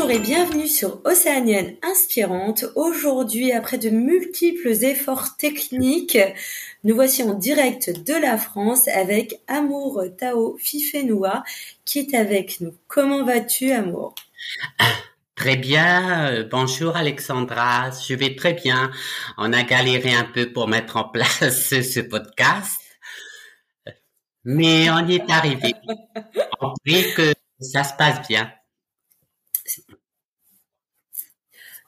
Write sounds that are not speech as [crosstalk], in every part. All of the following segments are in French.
Bonjour et bienvenue sur Océanienne Inspirante. Aujourd'hui, après de multiples efforts techniques, nous voici en direct de la France avec Amour Tao Fifenoua qui est avec nous. Comment vas-tu, Amour? Très bien. Bonjour Alexandra. Je vais très bien. On a galéré un peu pour mettre en place [laughs] ce podcast, mais on y est arrivé. On prie que ça se passe bien.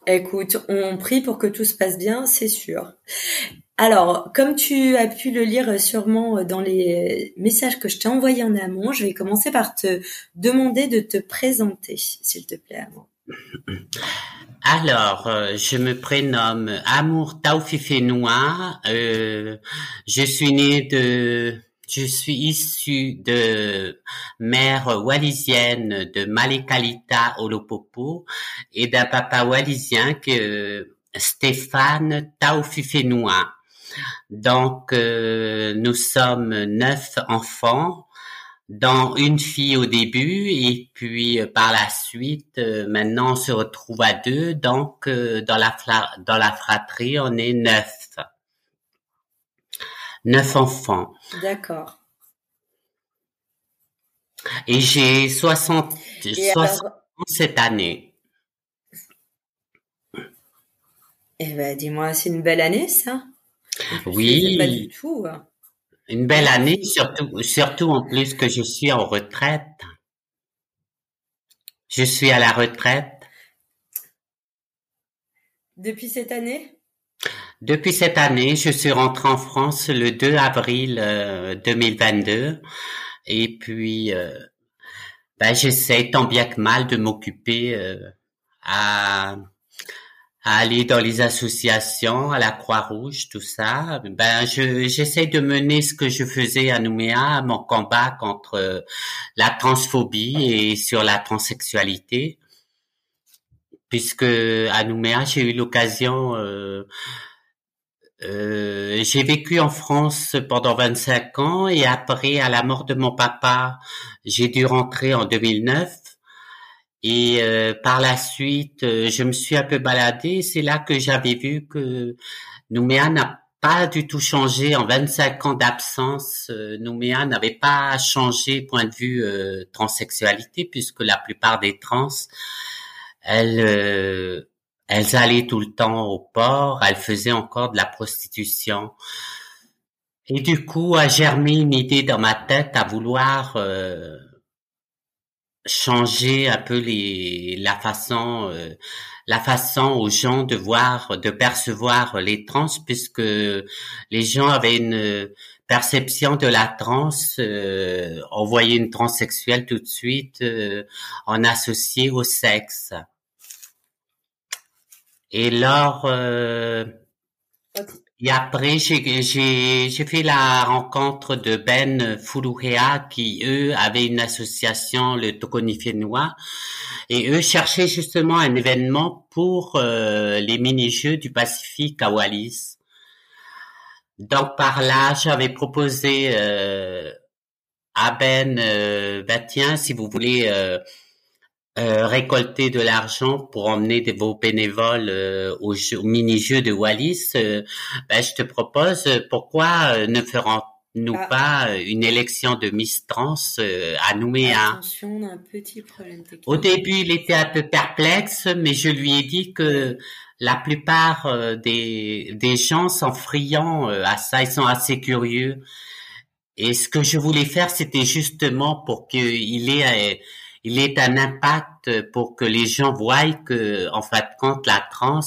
Écoute, on prie pour que tout se passe bien, c'est sûr. Alors, comme tu as pu le lire sûrement dans les messages que je t'ai envoyés en amont, je vais commencer par te demander de te présenter, s'il te plaît, Amour. Alors, euh, je me prénomme Amour Taufifenoua. Euh, je suis née de je suis issue de mère wallisienne de Malekalita Olopopo et d'un papa wallisien que Stéphane Taufifenoua. Donc, euh, nous sommes neuf enfants, dont une fille au début, et puis euh, par la suite, euh, maintenant on se retrouve à deux, donc dans la dans la fratrie, on est neuf. Neuf enfants. D'accord. Et j'ai 60, cette année. Eh ben, dis-moi, c'est une belle année, ça? Oui. Pas du tout. Une belle année, surtout, surtout en plus que je suis en retraite. Je suis à la retraite. Depuis cette année? Depuis cette année, je suis rentré en France le 2 avril 2022 euh, et puis euh, ben, j'essaie tant bien que mal de m'occuper euh, à, aller dans les associations, à la Croix-Rouge, tout ça. Ben je j'essaie de mener ce que je faisais à Nouméa, mon combat contre la transphobie et sur la transsexualité puisque à Nouméa, j'ai eu l'occasion euh, euh, j'ai vécu en France pendant 25 ans et après, à la mort de mon papa, j'ai dû rentrer en 2009. Et euh, par la suite, euh, je me suis un peu baladée. C'est là que j'avais vu que Nouméa n'a pas du tout changé en 25 ans d'absence. Nouméa n'avait pas changé point de vue transsexualité puisque la plupart des trans, elles elles allaient tout le temps au port, elles faisaient encore de la prostitution. Et du coup, a germé une idée dans ma tête à vouloir euh, changer un peu les, la façon, euh, la façon aux gens de voir, de percevoir les trans, puisque les gens avaient une perception de la trans, euh, on voyait une transsexuelle tout de suite, en associé au sexe. Et lors euh, et après, j'ai, fait la rencontre de Ben Fuluhea qui, eux, avaient une association, le Tokonifenois, et eux cherchaient justement un événement pour euh, les mini-jeux du Pacifique à Wallis. Donc par là, j'avais proposé euh, à Ben, euh, tiens, si vous voulez euh, euh, récolter de l'argent pour emmener de vos bénévoles euh, au, mini-jeu de Wallis, euh, ben, je te propose, pourquoi ne ferons-nous ah. pas une élection de Miss Trans à Nouméa? Attention, un petit problème technique. Au début, il était un peu perplexe, mais je lui ai dit que la plupart des, des gens sont friands à ça, ils sont assez curieux. Et ce que je voulais faire, c'était justement pour qu'il ait il est un impact pour que les gens voient que, en fait, quand la trans,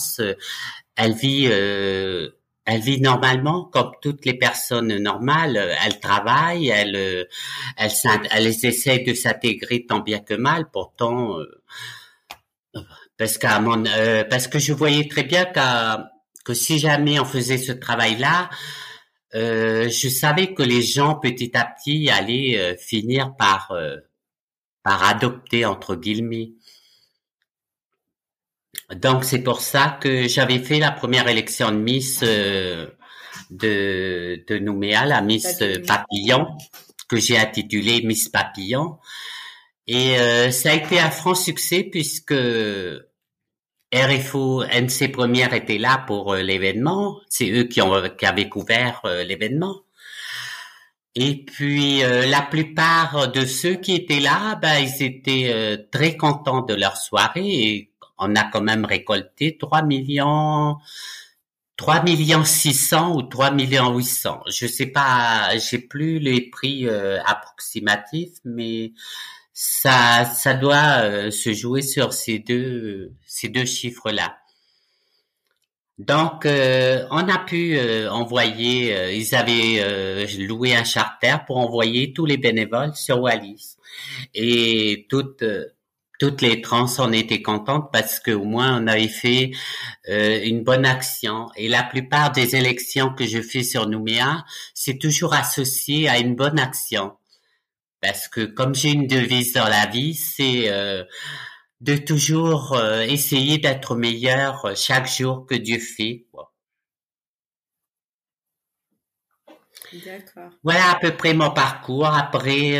elle vit, euh, elle vit normalement comme toutes les personnes normales. Elle travaille, elle, elle, elle essaie de s'intégrer tant bien que mal. Pourtant, parce qu'à mon, parce que je voyais très bien que si jamais on faisait ce travail-là, euh, je savais que les gens petit à petit allaient euh, finir par euh, par adopter entre guillemets. Donc c'est pour ça que j'avais fait la première élection de Miss de de Nouméa, la Miss Papillon, que j'ai intitulée Miss Papillon. Et ça a été un franc succès puisque RFO NC Première était là pour euh, l'événement. C'est eux qui, ont, qui avaient couvert euh, l'événement. Et puis euh, la plupart de ceux qui étaient là, ben, ils étaient très contents de leur soirée et on a quand même récolté 3 millions 3 millions 600 ou 3 millions 800. Je sais pas, j'ai plus les prix approximatifs, mais ça, ça doit euh, se jouer sur ces deux, ces deux chiffres-là. Donc, euh, on a pu euh, envoyer, ils avaient loué un charter pour envoyer tous les bénévoles sur Wallis. Et toutes, toutes les trans en étaient contentes parce qu'au moins on avait fait une bonne action. Et la plupart des élections que je fais sur Nouméa, c'est toujours associé à une bonne action. Parce que comme j'ai une devise dans la vie, c'est euh, de toujours euh, essayer d'être meilleur euh, chaque jour que Dieu fait. Voilà à peu près mon parcours. Après,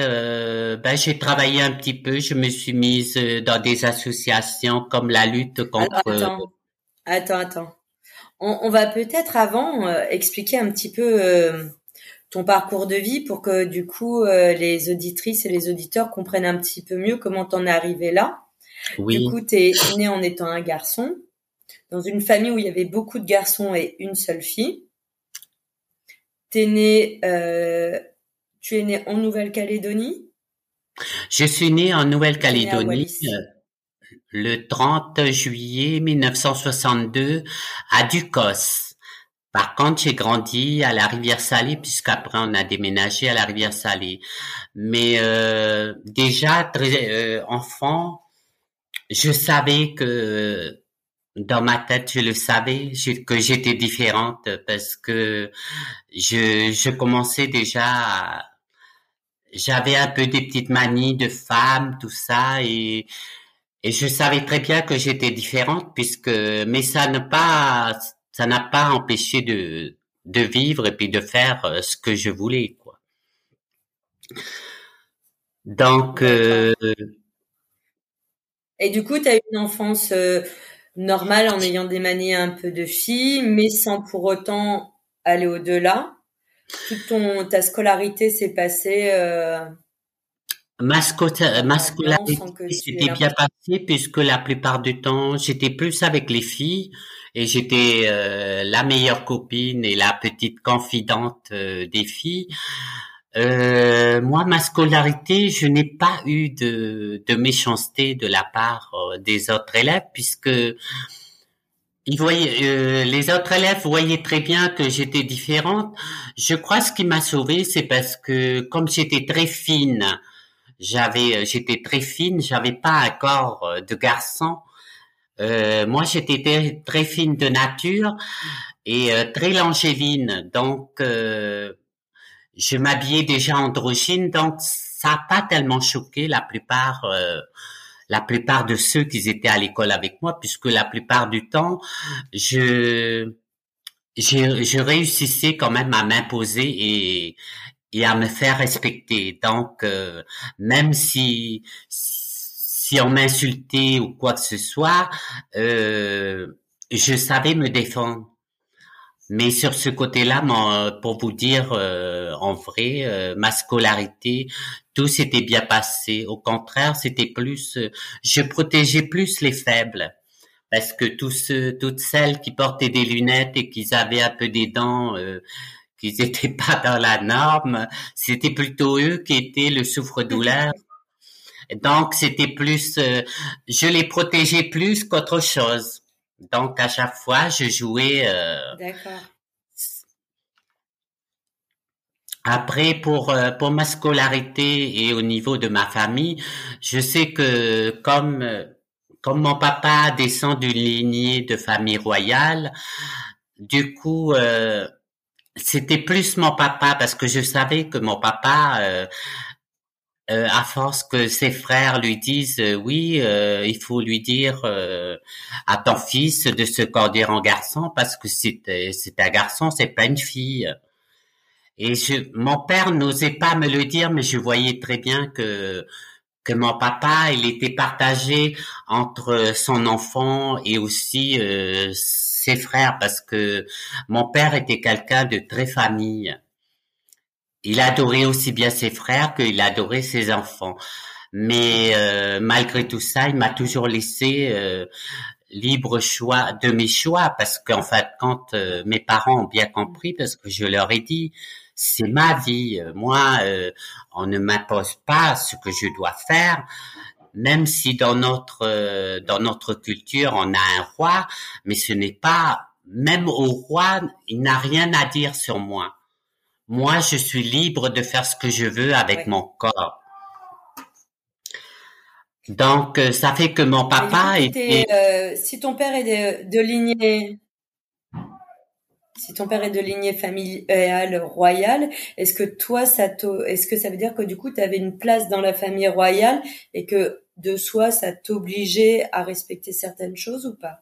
ben, j'ai travaillé un petit peu. Je me suis mise dans des associations comme la lutte contre. attends, attends, attends. On, on va peut-être avant expliquer un petit peu ton parcours de vie pour que du coup euh, les auditrices et les auditeurs comprennent un petit peu mieux comment t'en es arrivé là. Oui. Du coup, t'es né en étant un garçon dans une famille où il y avait beaucoup de garçons et une seule fille. T'es né, euh, tu es né en Nouvelle-Calédonie? Je suis né en Nouvelle-Calédonie euh, le 30 juillet 1962 à Ducos. Par contre, j'ai grandi à la rivière Salée puisqu'après on a déménagé à la rivière Salée. Mais euh, déjà très euh, enfant, je savais que dans ma tête, je le savais que j'étais différente parce que je, je commençais déjà, j'avais un peu des petites manies de femme, tout ça, et, et je savais très bien que j'étais différente puisque, mais ça ne pas, ça n'a pas empêché de, de vivre et puis de faire euh, ce que je voulais, quoi. Donc. Euh, et du coup, tu as eu une enfance euh, normale en ayant des manies un peu de fille, mais sans pour autant aller au-delà. Toute ton ta scolarité s'est passée. Ma, scolarité s'était bien passée puisque la plupart du temps j'étais plus avec les filles et j'étais euh, la meilleure copine et la petite confidente euh, des filles. Euh, moi, ma scolarité, je n'ai pas eu de, de méchanceté de la part des autres élèves puisque ils voyaient, les autres élèves voyaient très bien que j'étais différente. Je crois ce qui m'a sauvée, c'est parce que comme j'étais très fine, j'avais, j'étais très fine, j'avais pas un corps de garçon. Euh, moi, j'étais très, fine de nature et euh, très langévine, donc euh, je m'habillais déjà androgyne, donc ça n'a pas tellement choqué la plupart, la plupart de ceux qui étaient à l'école avec moi, puisque la plupart du temps, je je, je réussissais quand même à m'imposer et, et à me faire respecter. Donc, même si si on m'insultait ou quoi que ce soit, euh, je savais me défendre. Mais sur ce côté-là, pour vous dire euh, en vrai, euh, ma scolarité, tout s'était bien passé. Au contraire, c'était plus, je protégeais plus les faibles parce que tous ceux, toutes celles qui portaient des lunettes et qui avaient un peu des dents, qui n'étaient [laughs] pas dans la norme, c'était plutôt eux qui étaient le souffre-douleur donc, c'était plus, euh, je les protégeais plus qu'autre chose. Donc, à chaque fois, je jouais. Euh... D'accord. Après, pour, euh, pour ma scolarité et au niveau de ma famille, je sais que comme, euh, comme mon papa descend d'une lignée de famille royale, du coup, euh, c'était plus mon papa parce que je savais que mon papa euh, euh, euh, à force que ses frères lui disent oui, il faut lui dire à ton fils de se corder en garçon parce que c'est c'est un garçon, c'est pas une fille. Et je, mon père n'osait pas me le dire, mais je voyais très bien que que mon papa, il était partagé entre son enfant et aussi euh, ses frères, parce que mon père était quelqu'un de très famille. Il adorait aussi bien ses frères qu'il adorait ses enfants. Mais euh, malgré tout ça, il m'a toujours laissé euh, libre choix de mes choix, parce qu'en fait, quand mes parents ont bien compris, parce que je leur ai dit, c'est ma vie. Moi, euh, on ne m'impose pas ce que je dois faire, même si dans notre euh, dans notre culture on a un roi, mais ce n'est pas même au roi, il n'a rien à dire sur moi. Moi, je suis libre de faire ce que je veux avec mon corps. Donc, euh, ça fait que mon papa était... si ton père est de, de lignée si ton père est de lignée familiale royale, est-ce que toi, ça est-ce que ça veut dire que du coup, tu avais une place dans la famille royale et que de soi, ça t'obligeait à respecter certaines choses ou pas?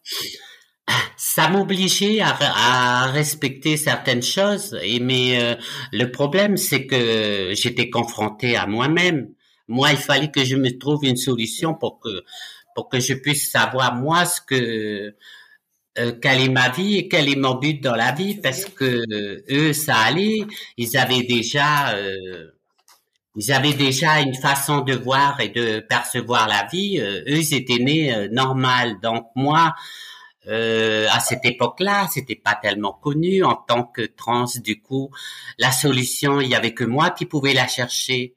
Ça m'obligeait à, respecter certaines choses, et mais euh, le problème c'est que j'étais confronté à moi-même. Moi, il fallait que je me trouve une solution pour que pour que je puisse savoir moi ce que euh, quelle est ma vie et quel est mon but dans la vie. Parce que euh, eux ça allait. Ils avaient déjà euh, ils avaient déjà une façon de voir et de percevoir la vie. Eux ils étaient nés normal. Donc moi à cette époque-là c'était pas tellement connu. En tant que trans du coup la solution il y avait que moi qui pouvais la chercher.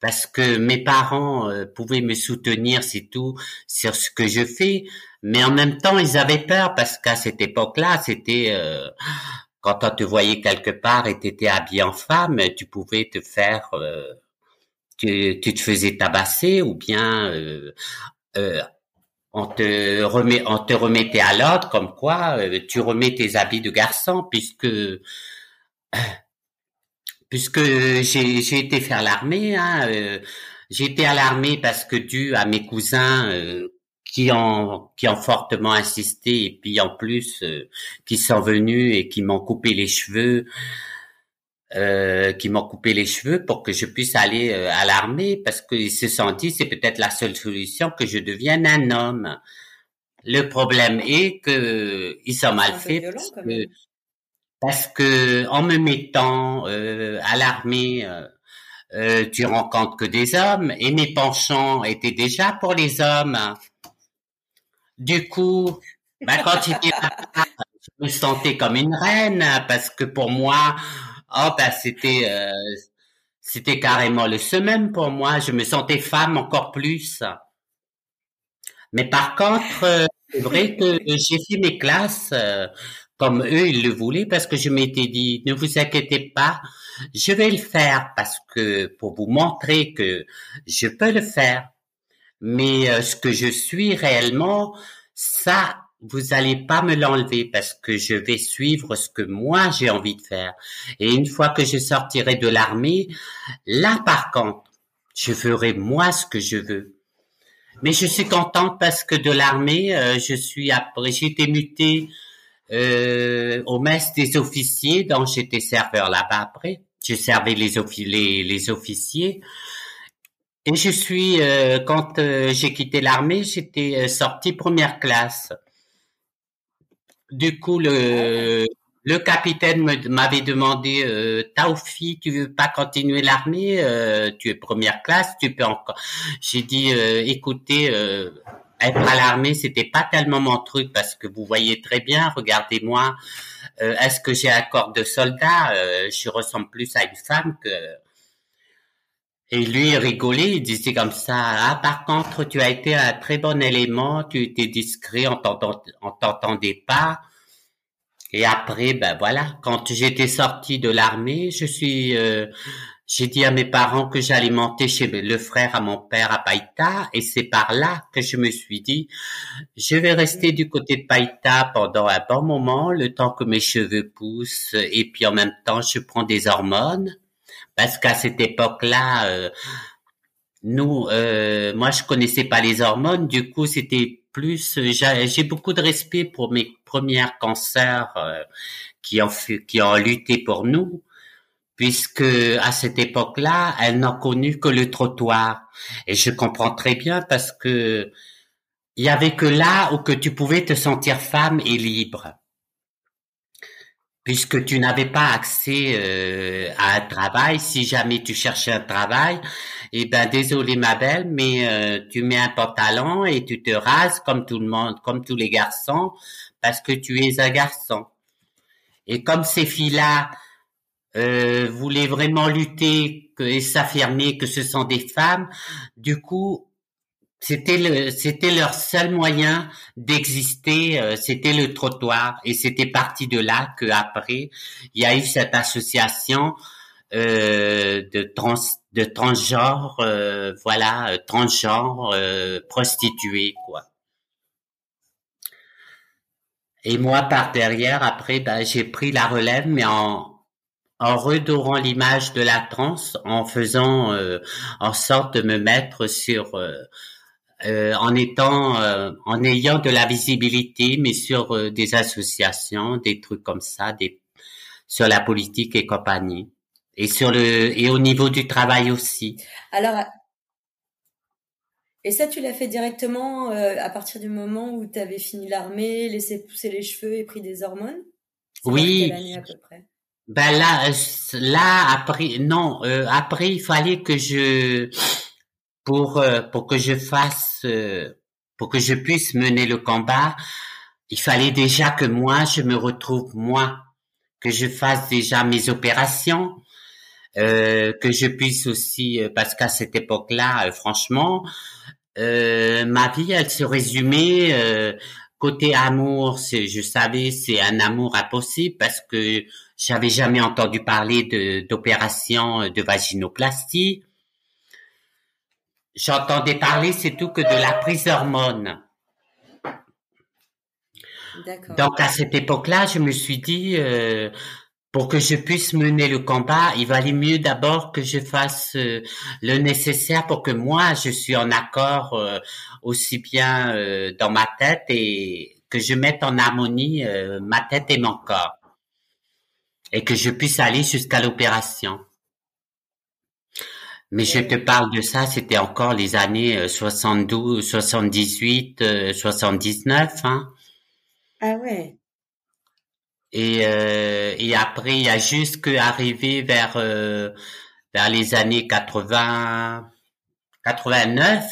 Parce que mes parents pouvaient me soutenir c'est tout sur ce que je fais. Mais en même temps, ils avaient peur parce qu'à cette époque-là, c'était euh, quand on te voyait quelque part et t'étais habillé en femme, tu pouvais te faire, euh, tu, tu, te faisais tabasser ou bien euh, euh on te remet, on te remettait à l'ordre comme quoi tu remets tes habits de garçon puisque [clears throat] puisque j'ai été faire l'armée. Hein, j'ai été à l'armée parce que dû à mes cousins qui ont qui ont fortement insisté et puis en plus euh, qui sont venus et qui m'ont coupé les cheveux euh, qui m'ont coupé les cheveux pour que je puisse aller euh, à l'armée parce qu'ils se sont dit c'est peut-être la seule solution que je devienne un homme. Le problème est que ils sont mal faits parce que, parce que en me mettant euh, à l'armée euh, tu rencontres que des hommes et mes penchants étaient déjà pour les hommes. Du coup, ben, quand j'étais [laughs] je me sentais comme une reine parce que pour moi, oh ben c'était c'était carrément le semaine pour moi. Je me sentais femme encore plus. Mais par contre, euh, c'est vrai que j'ai fait mes classes euh, comme eux ils le voulaient parce que je m'étais dit ne vous inquiétez pas, je vais le faire parce que pour vous montrer que je peux le faire. Mais euh, ce que je suis réellement, ça, vous allez pas me l'enlever parce que je vais suivre ce que moi j'ai envie de faire. Et une fois que je sortirai de l'armée, là par contre, je ferai moi ce que je veux. Mais je suis contente parce que de l'armée, euh, je suis après, j'ai été mutée euh, au mess des officiers, dont j'étais serveur là-bas après. Je servais les, les, les officiers. Et je suis, euh, quand euh, j'ai quitté l'armée, j'étais euh, sorti première classe. Du coup, le, le capitaine m'avait demandé, euh, Taufi, tu veux pas continuer l'armée Tu es première classe, tu peux encore. J'ai dit, écoutez, être à l'armée, c'était pas tellement mon truc parce que vous voyez très bien, regardez-moi, est-ce que j'ai un corps de soldat Je ressemble plus à une femme que et lui, rigolait, il disait comme ça, ah, par contre, tu as été un très bon élément, tu étais discret, on t'entendait pas. Et après, ben voilà, quand j'étais sorti de l'armée, je suis, euh, j'ai dit à mes parents que j'allais monter chez le frère à mon père à Païta, et c'est par là que je me suis dit, je vais rester du côté de Païta pendant un bon moment, le temps que mes cheveux poussent, et puis en même temps, je prends des hormones, parce qu'à cette époque-là, euh, nous, euh, moi, je connaissais pas les hormones, du coup, c'était plus, j'ai beaucoup de respect pour mes premières cancers euh, qui ont qui ont lutté pour nous puisque à cette époque-là, elles n'ont connu que le trottoir. Et je comprends très bien parce que il y avait que là où que tu pouvais te sentir femme et libre. Puisque tu n'avais pas accès euh, à un travail, si jamais tu cherchais un travail, eh ben désolé ma belle, mais euh, tu mets un pantalon et tu te rases comme tout le monde, comme tous les garçons, parce que tu es un garçon. Et comme ces filles-là, euh, voulaient vraiment lutter et s'affirmer que ce sont des femmes. Du coup, c'était le, c'était leur seul moyen d'exister, euh, c'était le trottoir. Et c'était parti de là que après, il y a eu cette association euh, de trans, de transgenre, euh, voilà, transgenre prostituée, quoi. Et moi, par derrière, après, ben, j'ai pris la relève, mais en, en redorant l'image de la trans, en faisant euh, en sorte de me mettre sur, euh, euh, en étant, en ayant de la visibilité, mais sur des associations, des trucs comme ça, des, sur la politique et compagnie, et sur le, et au niveau du travail aussi. Alors, et ça, tu l'as fait directement à partir du moment où tu avais fini l'armée, laissé pousser les cheveux et pris des hormones? Oui. à peu près? Ben là, euh, là après, non, euh, après il fallait que je, pour euh, pour que je fasse, pour que je puisse mener le combat, il fallait déjà que moi je me retrouve moi, que je fasse déjà mes opérations, que je puisse aussi, parce qu'à cette époque-là, franchement, ma vie elle se résumait côté amour, je savais, c'est un amour impossible parce que j'avais jamais entendu parler de, d'opération de vaginoplastie. J'entendais parler, c'est tout que de la prise d'hormones. Donc à cette époque-là, je me suis dit, euh, pour que je puisse mener le combat, il valait mieux d'abord que je fasse euh, le nécessaire pour que moi, je suis en accord euh, aussi bien dans ma tête et que je mette en harmonie ma tête et mon corps et que je puisse aller jusqu'à l'opération. Mais je te parle de ça, c'était encore les années 72, 78, 79. Hein. Ah ouais. Et, euh, et après, il y a juste qu'arrivé vers, euh, vers les années 80, 89,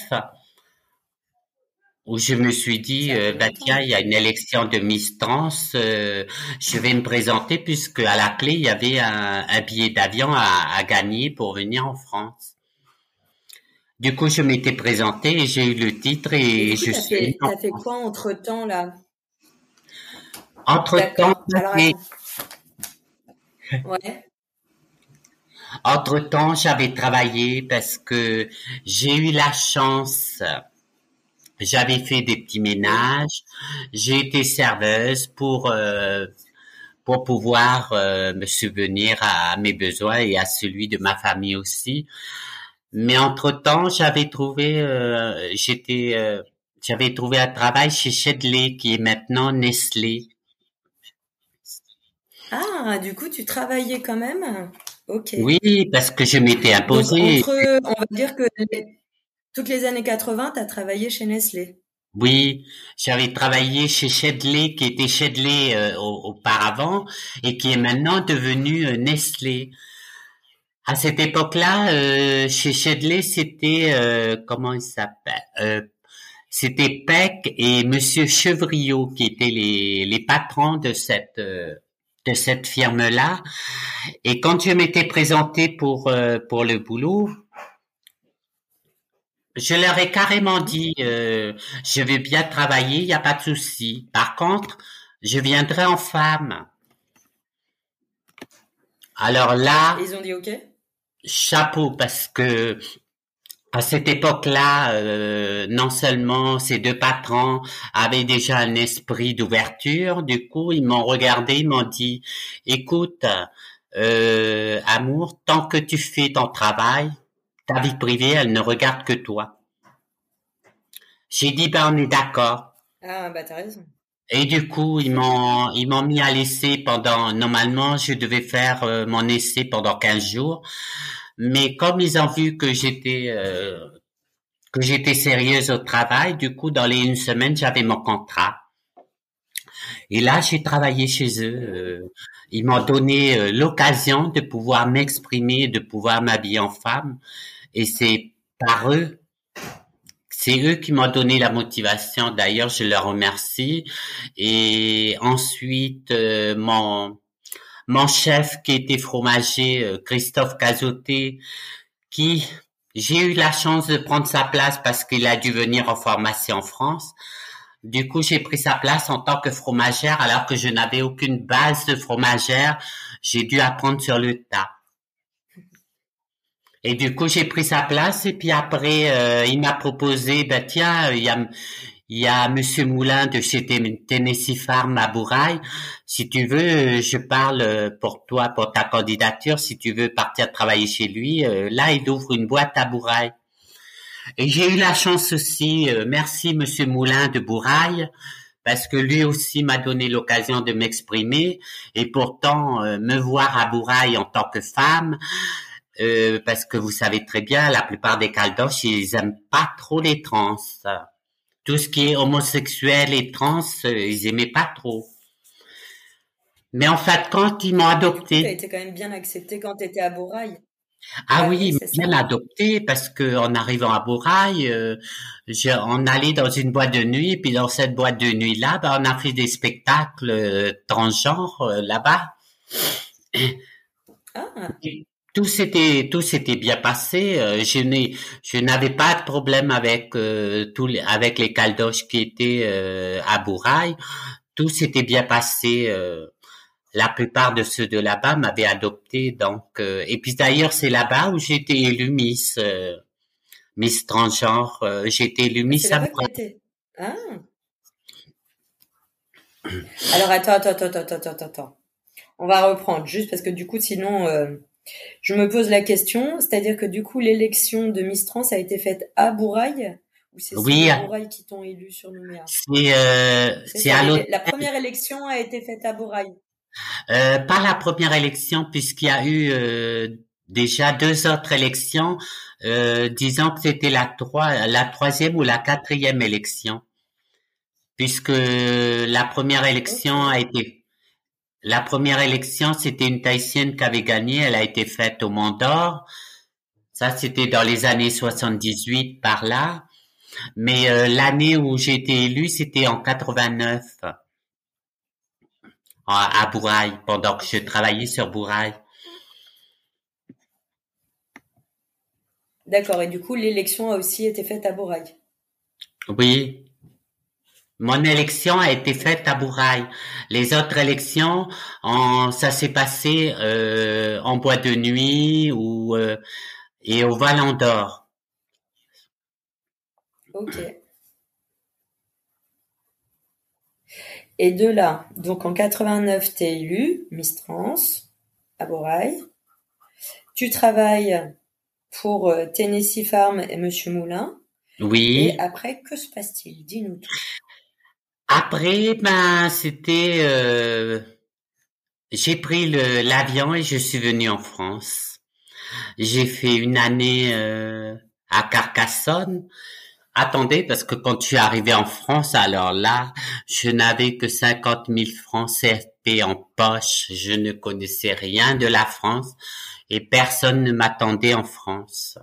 où je me suis dit, euh, bah tiens, il y a une élection de Miss Trans, euh, je vais me présenter puisque à la clé il y avait un, un billet d'avion à, à, gagner pour venir en France. Du coup, je m'étais présenté et j'ai eu le titre et, je suis. Fait, t'as fait quoi entre temps là Entre temps, ouais. Entre temps, j'avais travaillé parce que j'ai eu la chance j'avais fait des petits ménages. J'ai été serveuse pour euh, pour pouvoir euh, me subvenir à mes besoins et à celui de ma famille aussi. Mais entre temps, j'avais trouvé, euh, j'étais, j'avais trouvé un travail chez Shedley qui est maintenant Nestlé. Ah, du coup, tu travaillais quand même? Ok. Oui, parce que je m'étais imposé. entre, on va dire que toutes les années 80, tu as travaillé chez Nestlé. Oui, j'avais travaillé chez Shedley, qui était Shedley euh, auparavant et qui est maintenant devenu euh, Nestlé. À cette époque-là, euh, chez Shedley, c'était comment il s'appelle C'était Peck et Monsieur Chevriot qui étaient les, les patrons de cette de cette firme-là. Et quand je m'étais présenté pour pour le boulot, je leur ai carrément dit, euh, je vais bien travailler, il n'y a pas de souci. Par contre, je viendrai en femme. Alors là. Ils ont dit OK? Chapeau parce que à cette époque-là, euh, non seulement ces deux patrons avaient déjà un esprit d'ouverture, du coup ils m'ont regardé, ils m'ont dit, écoute, euh, amour, tant que tu fais ton travail, ta vie privée, elle ne regarde que toi. J'ai dit, ben on est d'accord. Ah bah t'as raison. Et du coup, ils m'ont ils m'ont mis à l'essai pendant normalement je devais faire euh, mon essai pendant 15 jours, mais comme ils ont vu que j'étais euh, que j'étais sérieuse au travail, du coup dans les une semaine j'avais mon contrat. Et là j'ai travaillé chez eux. Euh, ils m'ont donné l'occasion de pouvoir m'exprimer, de pouvoir m'habiller en femme, et c'est par eux c'est eux qui m'ont donné la motivation. D'ailleurs, je leur remercie. Et ensuite, euh, mon mon chef qui était fromager, euh, Christophe Cazoté, qui j'ai eu la chance de prendre sa place parce qu'il a dû venir en formation en France. Du coup, j'ai pris sa place en tant que fromagère alors que je n'avais aucune base de fromagère. J'ai dû apprendre sur le tas. Et du coup, j'ai pris sa place et puis après, euh, il m'a proposé, ben tiens, il y a, Monsieur Moulin de chez Tennessee Farm à Bouraille. Si tu veux, je parle pour toi, pour ta candidature. Si tu veux partir travailler chez lui, euh, là, il ouvre une boîte à Bouraille. Et j'ai eu la chance aussi, euh, merci Monsieur Moulin de Bouraille, parce que lui aussi m'a donné l'occasion de m'exprimer. Et pourtant, me voir à Bouraille en tant que femme, euh, parce que vous savez très bien, la plupart des caldoches, ils aiment pas trop les trans. Tout ce qui est homosexuel et trans, euh, ils aimaient pas trop. Mais en fait, quand ils m'ont adopté... Tu as été quand même bien accepté quand tu étais à Bourail. Ah oui, bien adopté parce que en arrivant à Bourail, euh, on allait dans une boîte de nuit, puis dans cette boîte de nuit là, ben, on a fait des spectacles euh, transgenres euh, là-bas. Ah tout s'était tout s'était bien passé. Euh, je n'ai je n'avais pas de problème avec euh, tous les, avec les caldoches qui étaient euh, à Bourail. Tout s'était bien passé. la plupart de ceux de là-bas m'avaient adopté. Donc et puis d'ailleurs c'est là-bas où j'ai été élue Miss Miss transgenre. j'ai été élue Miss Ah. Alors attends attends attends attends attends attends. On va reprendre juste parce que du coup sinon je me pose la question, c'est-à-dire que du coup, l'élection de Miss Trans a été faite à Bourail ou c'est oui, à Bourail qui t'ont élu sur Nouméa? C'est euh, à La première élection a été faite à Bourail. Euh, pas la première élection puisqu'il y a eu euh, déjà deux autres élections, euh, disons que c'était la trois, la troisième ou la quatrième élection, puisque la première élection a été la première élection, c'était une Tahitienne qui avait gagné. Elle a été faite au Mont d'Or. Ça, c'était dans les années 78 par là. Mais euh, l'année où j'ai été élu, c'était en 89 à, Bourail, pendant que je travaillais sur Bourail. D'accord. Et du coup, l'élection a aussi été faite à Bourail. Oui. Mon élection a été faite à Bourail. Les autres élections, ça s'est passé euh, en bois de nuit ou euh, et au Vallon d'Or. Ok. Et de là, donc en 89, tu es élu Miss Trans à Bourail. Tu travailles pour euh, Tennessee Farm et Monsieur Moulin. Oui. Et après, que se passe-t-il? Dis-nous tout. Après, ben, c'était, euh, j'ai pris le, l'avion et je suis venu en France. J'ai fait une année euh, à Carcassonne. Attendez, parce que quand je suis arrivé en France, alors là, je n'avais que 50 000 francs CFP en poche. Je ne connaissais rien de la France et personne ne m'attendait en France.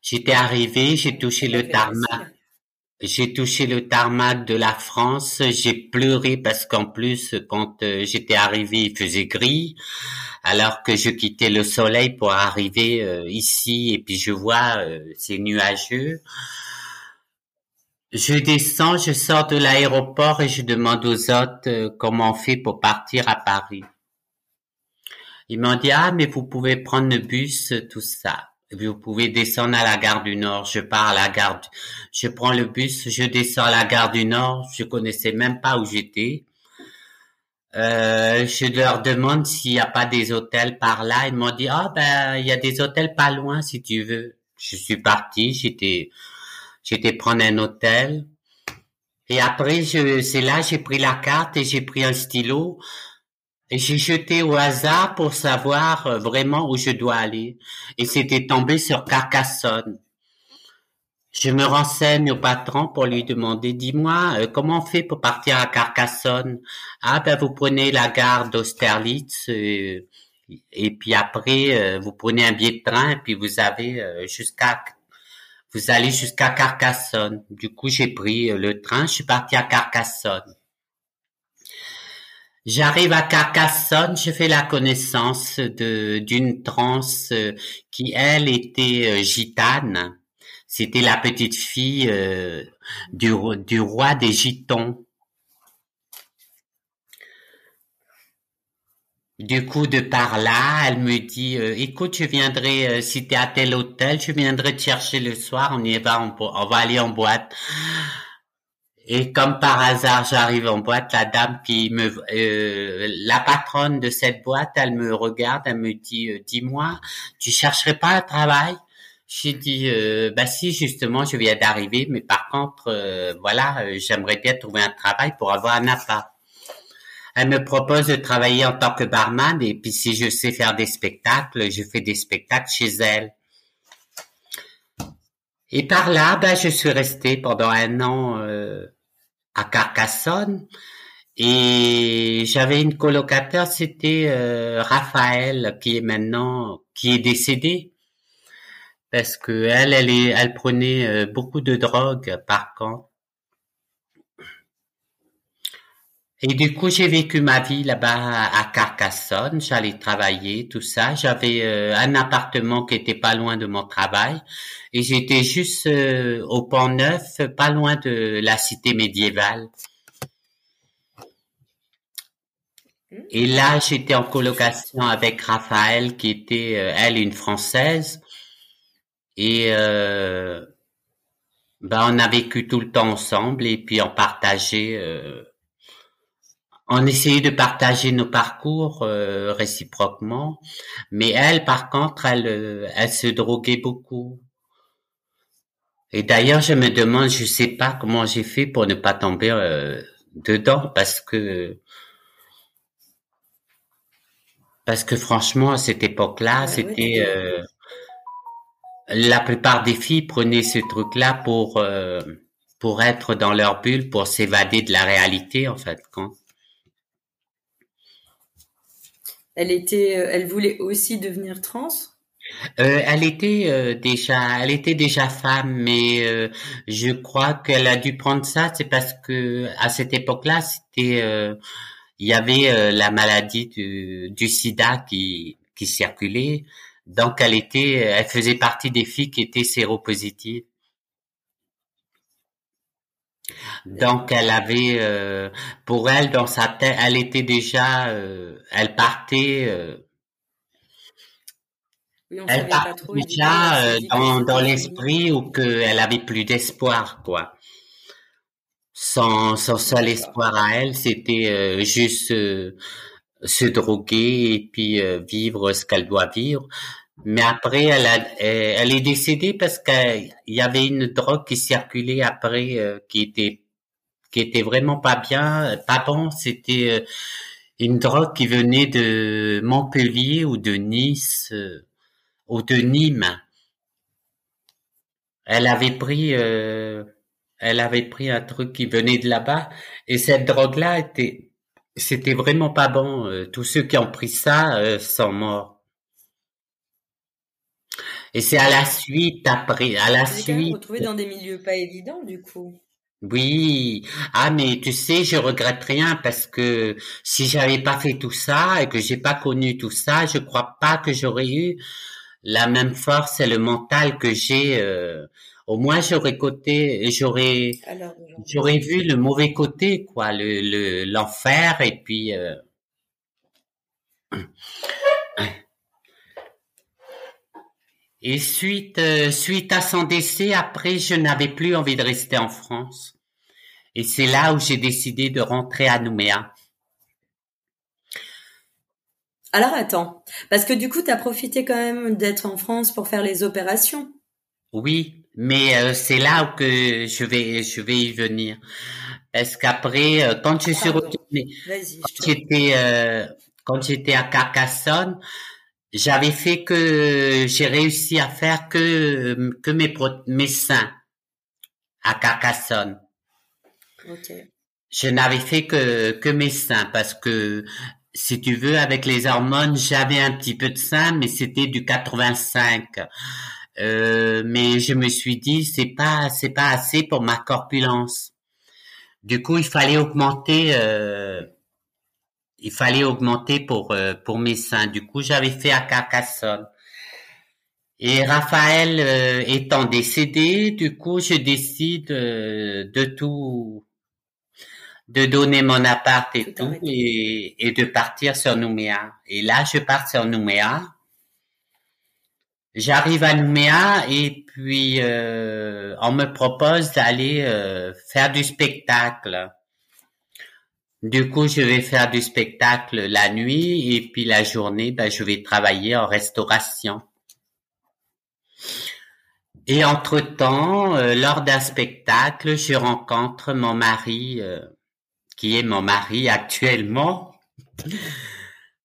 J'étais arrivé, j'ai touché le tarmac. J'ai touché le tarmac de la France, j'ai pleuré parce qu'en plus, quand euh, j'étais arrivé, il faisait gris, alors que je quittais le soleil pour arriver euh, ici, et puis je vois, euh, c'est nuageux. je descends, je sors de l'aéroport et je demande aux euh, comment on fait pour partir à Paris. Ils m'ont dit ah mais vous pouvez prendre le bus, tout ça. Vous pouvez descendre à la gare du Nord. Je pars à la gare. Je prends le bus, je descends à la gare du Nord. Je connaissais même pas où j'étais. Euh, je leur demande s'il n'y a pas des hôtels par là. Ils m'ont dit ah ben il y a des hôtels pas loin si tu veux. Je suis parti. J'étais j'étais prendre un hôtel. Et après, je, c'est là, j'ai pris la carte et j'ai pris un stylo j'ai jeté au hasard pour savoir euh, vraiment où je dois aller. Et c'était tombé sur Carcassonne. Je me renseigne au patron pour lui demander, dis-moi, euh, comment on fait pour partir à Carcassonne? Ah ben vous prenez la gare d'Austerlitz euh, et puis après vous prenez un billet de train et puis vous avez jusqu'à vous allez jusqu'à Carcassonne. Du coup, j'ai pris le train, je suis parti à Carcassonne. J'arrive à Carcassonne, je fais la connaissance d'une trans euh, qui elle était euh, gitane. C'était la petite fille du, du roi des gitons. Du coup, de par là, elle me dit, euh, écoute, je viendrai, euh, si t'es à tel hôtel, je viendrai te chercher le soir, on y va, on, va aller en boîte. Et comme par hasard, j'arrive en boîte, la dame qui me, euh, la patronne de cette boîte, elle me regarde, elle me dit, dis-moi, tu chercherais pas un travail? J'ai dit, bah si, justement, je viens d'arriver, mais par contre, voilà, j'aimerais bien trouver un travail pour avoir un appart. Elle me propose de travailler en tant que barman et puis si je sais faire des spectacles, je fais des spectacles chez elle. Et par là, ben, je suis resté pendant un an euh, à Carcassonne et j'avais une colocataire, c'était euh, Raphaël, qui est maintenant, qui est décédée parce que elle, elle, est, elle prenait euh, beaucoup de drogue par contre. Et du coup, j'ai vécu ma vie là-bas à Carcassonne. J'allais travailler, tout ça. J'avais euh, un appartement qui était pas loin de mon travail. Et j'étais juste euh, au Pont Neuf, pas loin de la cité médiévale. Et là, j'étais en colocation avec Raphaël, qui était, euh, elle, une Française. Et ben, on a vécu tout le temps ensemble et puis on partageait on essayait de partager nos parcours euh, réciproquement, mais elle, par contre, elle, euh, elle se droguait beaucoup. Et d'ailleurs, je me demande, je sais pas comment j'ai fait pour ne pas tomber euh, dedans, parce que parce que franchement, à cette époque-là, c'était la plupart des filles prenaient ce truc-là pour pour être dans leur bulle, pour s'évader de la réalité, en fait. Quand elle était, euh, elle voulait aussi devenir trans? Euh, elle était euh, déjà, elle était déjà femme, mais je crois qu'elle a dû prendre ça, c'est parce que à cette époque-là, c'était, il y avait la maladie du, SIDA qui qui circulait, donc elle était, elle faisait partie des filles qui étaient séropositives. Donc elle avait, euh, pour elle dans sa tête, elle était déjà, euh, elle partait, euh, elle partait déjà dans, dans l'esprit où qu'elle avait plus d'espoir quoi. Son, son seul espoir à elle, c'était juste se droguer et puis vivre ce qu'elle doit vivre. Mais après, elle, a, elle est décédée parce qu'il y avait une drogue qui circulait après, qui était qui était vraiment pas bien, pas bon. C'était euh, une drogue qui venait de Montpellier ou de Nice euh, ou de Nîmes. Elle avait pris, euh, elle avait pris un truc qui venait de là-bas et cette drogue-là était, c'était vraiment pas bon. tous ceux qui ont pris ça sont morts. Et c'est à la suite, après, à la suite. retrouvé dans des milieux pas évidents, du coup. Oui. Ah, mais tu sais, je regrette rien parce que si j'avais pas fait tout ça et que j'ai pas connu tout ça, je crois pas que j'aurais eu la même force et le mental que j'ai euh, au moins j'aurais côté, j'aurais, j'aurais vu le mauvais côté, quoi, le l'enfer et puis. Euh, et suite euh, suite à son décès, après, je n'avais plus envie de rester en France. Et c'est là où j'ai décidé de rentrer à Nouméa. Alors attends, parce que du coup, tu as profité quand même d'être en France pour faire les opérations. Oui, mais euh, c'est là que je vais je vais y venir. Parce qu'après, euh, quand je suis retourné, j'étais euh, quand j'étais à Carcassonne, j'avais fait que j'ai réussi à faire que que mes mes seins à Carcassonne. Je n'avais fait que que mes seins parce que si tu veux avec les hormones, j'avais un petit peu de sein mais c'était du 85. Euh, mais je me suis dit c'est pas c'est pas assez pour ma corpulence. Du coup, il fallait augmenter euh, il fallait augmenter pour euh, pour mes seins. Du coup, j'avais fait à Carcassonne. Et Raphaël euh, étant décédé, du coup, je décide de tout de donner mon appart et tout, et, et, de partir sur Nouméa. Et là, je pars sur Nouméa. J'arrive à Nouméa et puis euh, on me propose d'aller euh, faire du spectacle. Du coup, je vais faire du spectacle la nuit et puis la journée, ben, je vais travailler en restauration. Et entre-temps, euh, lors d'un spectacle, je rencontre mon mari qui est mon mari actuellement. [laughs]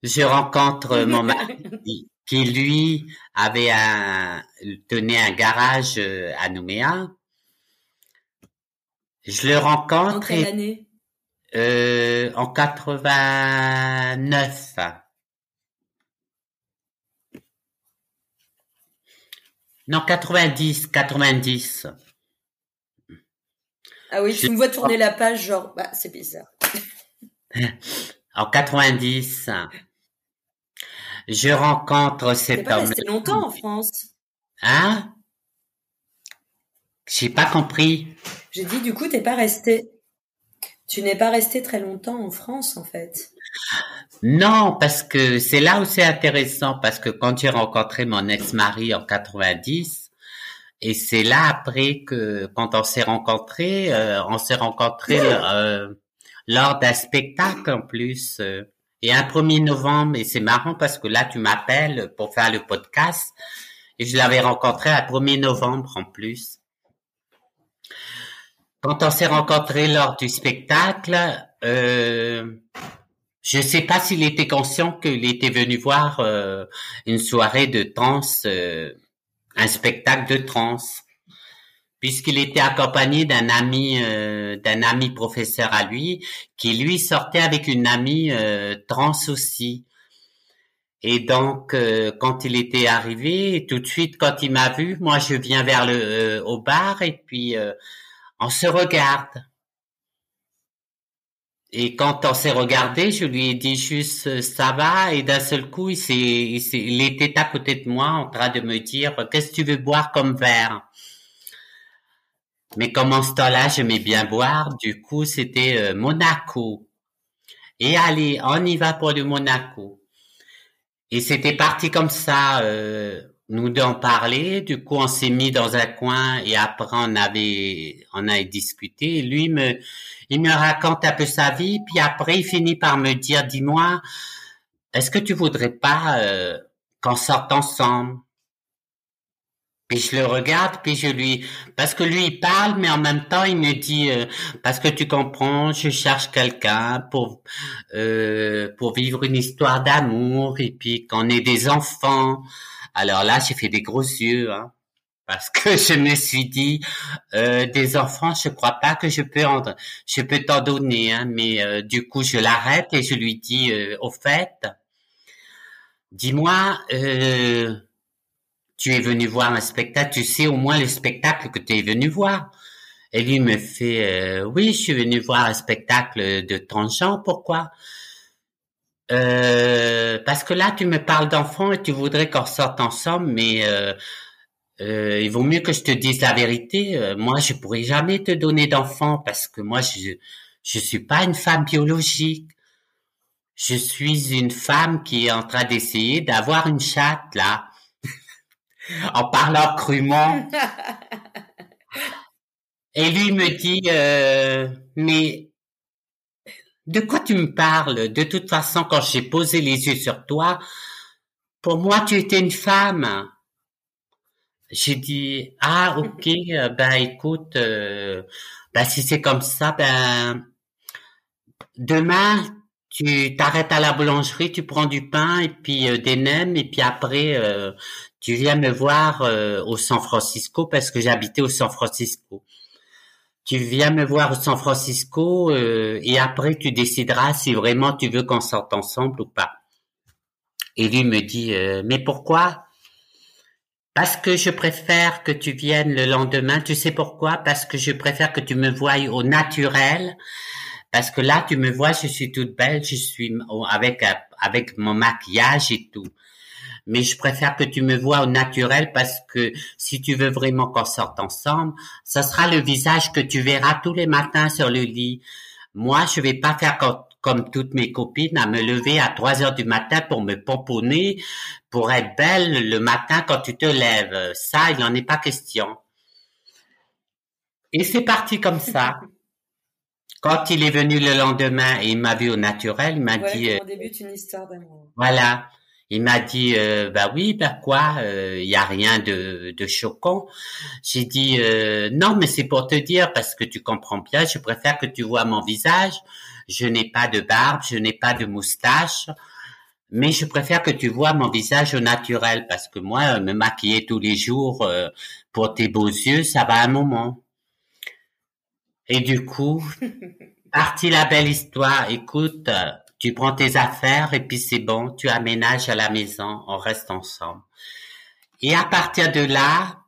Je rencontre mon mari [laughs] qui lui avait un tenait un garage euh, à Nouméa. Je le rencontre en quelle année? Euh, en 89. Non, 90, 90. Ah oui, tu me vois tourner la page, genre, bah, c'est bizarre. en 90, je rencontre cet pas resté longtemps en France. Hein? J'ai pas compris. J'ai dit, du coup, t'es pas resté. Tu n'es pas resté très longtemps en France, en fait. Non, parce que c'est là où c'est intéressant, parce que quand j'ai rencontré mon ex-mari en 90, et c'est là après que quand on s'est rencontrés, euh, on s'est rencontrés euh, lors d'un spectacle en plus. Euh, et un 1er novembre, et c'est marrant parce que là tu m'appelles pour faire le podcast, et je l'avais rencontré un 1er novembre en plus. Quand on s'est rencontrés lors du spectacle, euh, je sais pas s'il était conscient qu'il était venu voir une soirée de danse un spectacle de trance, puisqu'il était accompagné d'un ami, euh, d'un ami professeur à lui, qui lui sortait avec une amie euh, trans aussi. Et donc, euh, quand il était arrivé, tout de suite, quand il m'a vu, moi, je viens vers le au bar et puis on se regarde. Et quand on s'est regardé, je lui ai dit juste euh, ça va et d'un seul coup, il, s'est, il, était à côté de moi en train de me dire qu'est-ce que tu veux boire comme verre? Mais comme en ce temps-là, j'aimais bien boire, du coup, c'était euh, Monaco. Et allez, on y va pour le Monaco. Et c'était parti comme ça. Euh, nous deux on du coup on s'est mis dans un coin et après on avait on a discuté. lui me il me raconte un peu sa vie, puis après il finit par me dire dis-moi, est-ce que tu voudrais pas euh, qu'on sorte ensemble? Puis je le regarde, puis je lui, parce que lui il parle, mais en même temps il me dit, euh, parce que tu comprends, je cherche quelqu'un pour euh, pour vivre une histoire d'amour et puis qu'on ait des enfants. Alors là, j'ai fait des gros yeux, hein, parce que [laughs] je me suis dit, euh, des enfants, je crois pas que je peux en, je peux t'en donner, hein, mais euh, du coup, je l'arrête et je lui dis, euh, au fait, dis-moi, tu es venu voir un spectacle, tu sais au moins le spectacle que tu es venu voir. Et lui me fait, oui, je suis venu voir un spectacle de transgenre, pourquoi? Euh, parce que là, tu me parles d'enfants et tu voudrais qu'on sorte ensemble, mais euh, euh, il vaut mieux que je te dise la vérité. Euh, moi, je pourrais jamais te donner d'enfant parce que moi, je je suis pas une femme biologique. Je suis une femme qui est en train d'essayer d'avoir une chatte là, [laughs] en parlant crûment. [laughs] Et lui me dit, euh, mais de quoi tu me parles? De toute façon, quand j'ai posé les yeux sur toi, pour moi, tu étais une femme. J'ai dit, ah, ok, euh, ben écoute, euh, ben si c'est comme ça, ben demain, tu t'arrêtes à la boulangerie, tu prends du pain et puis euh, des nems et puis après, tu viens me voir au San Francisco parce que j'habitais au San Francisco. Tu viens me voir au San Francisco et après tu décideras si vraiment tu veux qu'on sorte ensemble ou pas. Et lui me dit, mais pourquoi? Parce que je préfère que tu viennes le lendemain. Tu sais pourquoi? Parce que je préfère que tu me voies au naturel. Parce que là, tu me vois, je suis toute belle, je suis avec avec mon maquillage et tout. Mais je préfère que tu me vois au naturel parce que si tu veux vraiment qu'on sorte ensemble, ça sera le visage que tu verras tous les matins sur le lit. Moi, je vais pas faire comme toutes mes copines, à me lever à 3 heures du matin pour me pomponner, pour être belle le matin quand tu te lèves. Ça, il n'en est pas question. Et c'est parti comme ça. [laughs] Quand il est venu le lendemain et il m'a vu au naturel, il m'a dit. Euh, débute une histoire d'amour. Voilà. Il m'a dit, euh, bah oui, ben quoi, il euh, y a rien de, de choquant. J'ai dit, euh, non, mais c'est pour te dire parce que tu comprends bien. Je préfère que tu vois mon visage je n'ai pas de barbe, je n'ai pas de moustache, mais je préfère que tu vois mon visage au naturel parce que moi, me maquiller tous les jours euh, pour tes beaux yeux, ça va un moment. Et du coup, [laughs] partie la belle histoire. Écoute, tu prends tes affaires et puis c'est bon, tu aménages à la maison, on reste ensemble. Et à partir de là,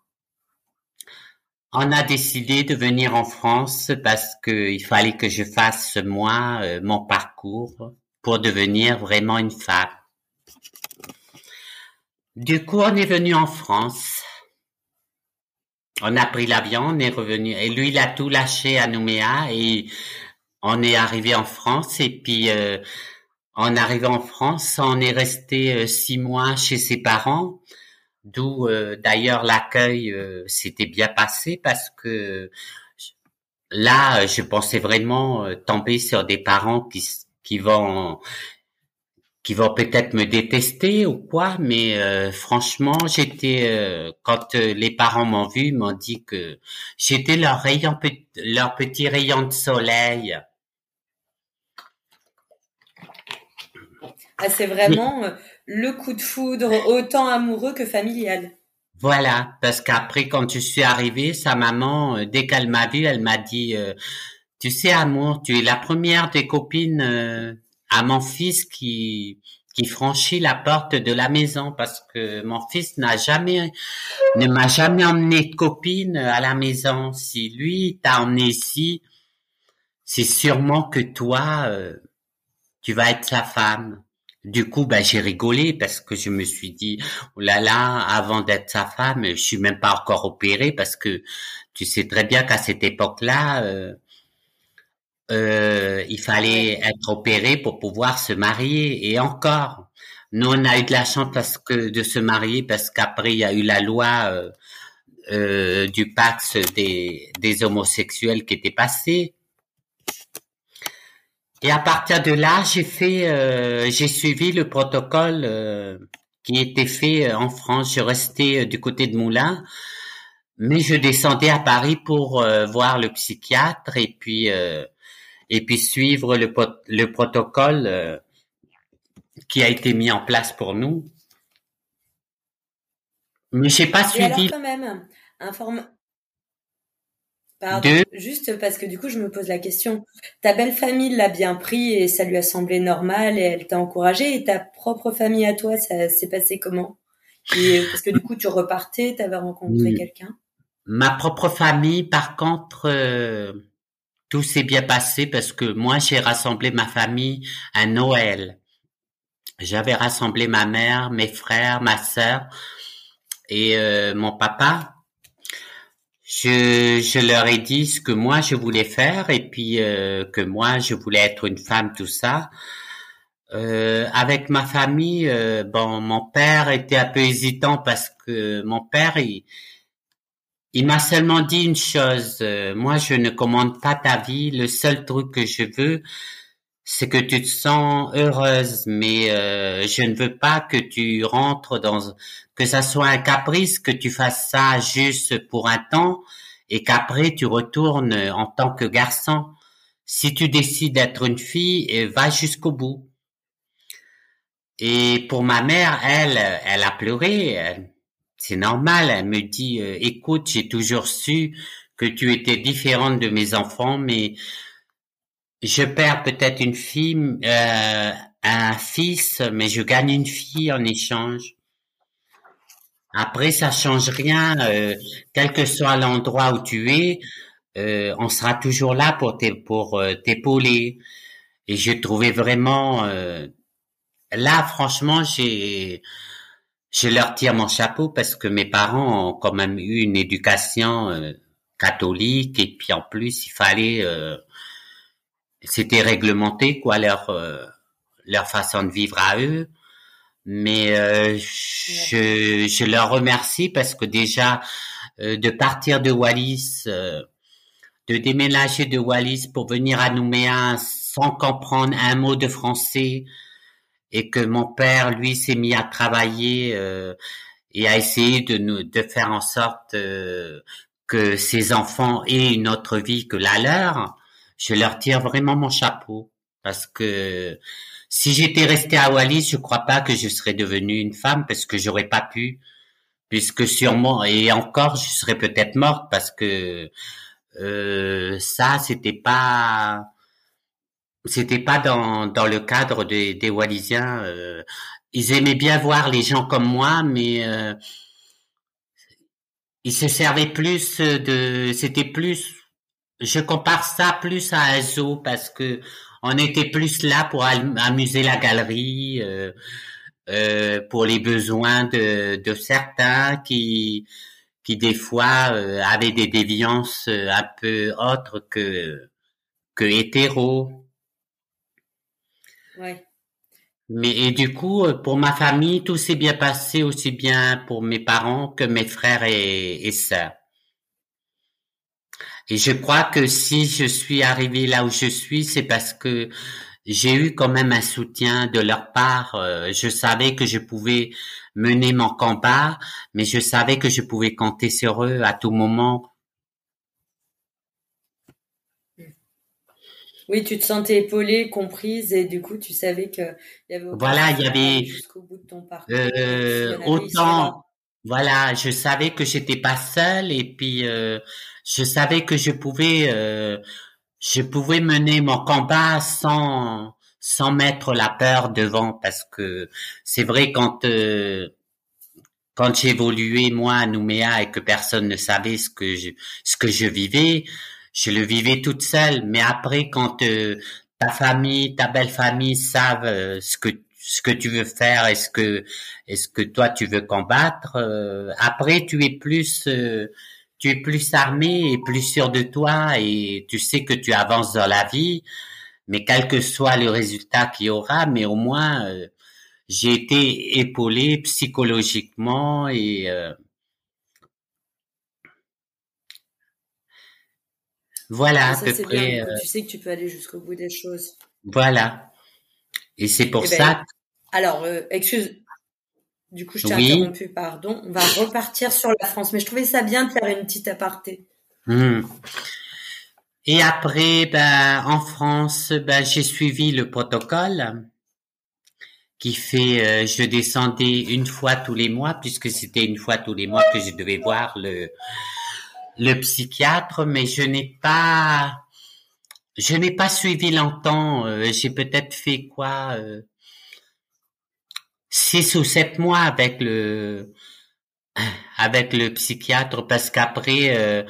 on a décidé de venir en France parce qu'il fallait que je fasse moi euh, mon parcours pour devenir vraiment une femme. Du coup, on est venu en France. On a pris l'avion, on est revenu. Et lui, il a tout lâché à Nouméa et on est arrivé en France. Et puis, euh, en arrivant en France, on est resté euh, six mois chez ses parents. D'où euh, d'ailleurs l'accueil euh, s'était bien passé parce que là, je pensais vraiment tomber sur des parents qui qui vont qui vont peut-être me détester ou quoi, mais franchement, j'étais quand les parents m'ont vu, m'ont dit que j'étais leur rayon leur petit rayon de soleil. Ah, c'est vraiment le coup de foudre autant amoureux que familial. Voilà, parce qu'après quand je suis arrivée, sa maman, euh, dès qu'elle m'a vue, elle m'a dit, euh, tu sais amour, tu es la première des copines euh, à mon fils qui qui franchit la porte de la maison parce que mon fils n'a jamais ne m'a jamais emmené de copine à la maison. Si lui t'a emmené ici, c'est sûrement que toi tu vas être sa femme. Du coup, ben, j'ai rigolé parce que je me suis dit, oh là là, avant d'être sa femme, je suis même pas encore opéré parce que tu sais très bien qu'à cette époque-là, euh, euh, il fallait être opéré pour pouvoir se marier. Et encore, nous, on a eu de la chance parce que de se marier parce qu'après, il y a eu la loi euh, euh du Pax des, des homosexuels qui était passée. Et à partir de là, j'ai fait, euh, j'ai suivi le protocole euh, qui était fait euh, en France. Je restais du côté de Moulins, mais je descendais à Paris pour voir le psychiatre et puis et puis suivre le, le protocole qui a été mis en place pour nous. Mais j'ai pas suivi. alors quand même, informe juste parce que du coup, je me pose la question. Ta belle famille l'a bien pris et ça lui a semblé normal et elle t'a encouragé. Et ta propre famille à toi, ça s'est passé comment? Parce que du coup, tu repartais, tu avais rencontré quelqu'un? Ma propre famille, par contre, euh, tout s'est bien passé parce que moi, j'ai rassemblé ma famille à Noël. J'avais rassemblé ma mère, mes frères, ma sœur. et mon papa, je, je leur ai dit ce que moi je voulais faire et puis que moi je voulais être une femme, tout ça. Euh, avec ma famille, euh, bon, mon père était un peu hésitant parce que mon père, il, il m'a seulement dit une chose. Euh, moi, je ne commande pas ta vie. Le seul truc que je veux, c'est que tu te sens heureuse, mais je ne veux pas que tu rentres dans que ça soit un caprice, que tu fasses ça juste pour un temps et qu'après tu retournes en tant que garçon. Si tu décides d'être une fille, va jusqu'au bout. Et pour ma mère, elle, elle a pleuré. C'est normal. Elle me dit, euh, écoute, j'ai toujours su que tu étais différente de mes enfants, mais je perds peut-être une fille, euh, un fils, mais je gagne une fille en échange. Après, ça change rien, euh, quel que soit l'endroit où tu es, euh, on sera toujours là pour t'épauler. Et je trouvais vraiment Là, franchement, j'ai, je leur tire mon chapeau parce que mes parents ont quand même eu une éducation euh, catholique et puis en plus, il fallait, euh, c'était réglementé quoi leur euh, leur façon de vivre à eux. Mais je, je leur remercie parce que déjà de partir de Wallis, de déménager de Wallis pour venir à Nouméa sans comprendre un mot de français, et que mon père, lui, s'est mis à travailler euh, et à essayer de nous de faire en sorte euh, que ses enfants aient une autre vie que la leur, je leur tire vraiment mon chapeau parce que si j'étais restée à Wallis, je crois pas que je serais devenue une femme parce que j'aurais pas pu, puisque sûrement et encore je serais peut-être morte parce que euh, ça c'était pas c'était pas dans, dans le cadre des, des Wallisiens. Euh, ils aimaient bien voir les gens comme moi, mais euh, ils se servaient plus de. C'était plus. Je compare ça plus à un zoo parce que on était plus là pour amuser la galerie, euh, euh, pour les besoins de, de certains qui qui des fois avaient des déviances un peu autres que que hétéros. Mais et du coup, euh, pour ma famille, tout s'est bien passé aussi bien pour mes parents que mes frères et, et sœurs. Et je crois que si je suis arrivé là où je suis, c'est parce que j'ai eu quand même un soutien de leur part. Euh, je savais que je pouvais mener mon combat, mais je savais que je pouvais compter sur eux à tout moment Oui, tu te sentais épaulée, comprise, et du coup, tu savais que il y avait voilà, il y avait jusqu'au bout de ton parcours. Euh, autant, voilà, je savais que j'étais pas seule, et puis euh, je savais que je pouvais, euh, je pouvais mener mon combat sans sans mettre la peur devant, parce que c'est vrai quand euh, quand j'évoluais moi à Nouméa et que personne ne savait ce que je ce que je vivais je le vivais toute seule. Mais après, quand euh, ta famille, ta belle famille savent euh, ce que ce que tu veux faire, est-ce que est-ce que toi tu veux combattre, euh, après tu es plus tu es plus armé et plus sûr de toi et tu sais que tu avances dans la vie. Mais quel que soit le résultat qu'il y aura, mais au moins j'ai été épaulé psychologiquement et Voilà, à peu près. Euh, tu sais que tu peux aller jusqu'au bout des choses. Voilà. Et c'est pour eh ben, ça. alors, euh, excuse. Du coup, je t'ai interrompu, pardon. On va repartir sur la France, mais je trouvais ça bien de faire une petite aparté. Hmm. Et après, ben, en France, ben, j'ai suivi le protocole qui fait, euh, je descendais une fois tous les mois, puisque c'était une fois tous les mois que je devais voir le le psychiatre, mais je n'ai pas, je n'ai pas suivi longtemps. Euh, j'ai peut-être fait quoi, euh, six ou sept mois avec le, avec le psychiatre, parce qu'après, euh,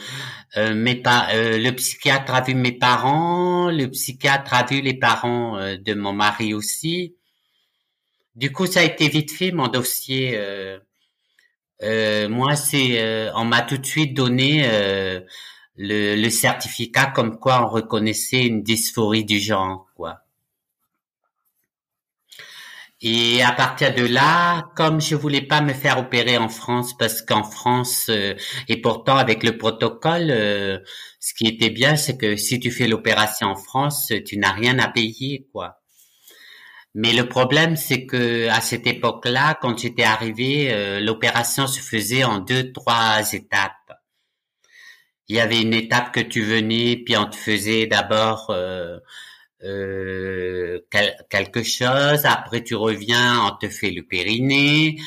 euh mes le psychiatre a vu mes parents, le psychiatre a vu les parents de mon mari aussi. Du coup, ça a été vite fait mon dossier euh, moi, c'est, euh, on m'a tout de suite donné euh, le, le, certificat comme quoi on reconnaissait une dysphorie du genre, quoi. Et à partir de là, comme je voulais pas me faire opérer en France, parce qu'en France, et pourtant avec le protocole, ce qui était bien, c'est que si tu fais l'opération en France, tu n'as rien à payer, quoi. Mais le problème, c'est que à cette époque-là, quand j'étais arrivé, euh, l'opération se faisait en deux, trois étapes. Il y avait une étape que tu venais, puis on te faisait d'abord euh, euh, quelque chose. Après, tu reviens, on te fait le périnée.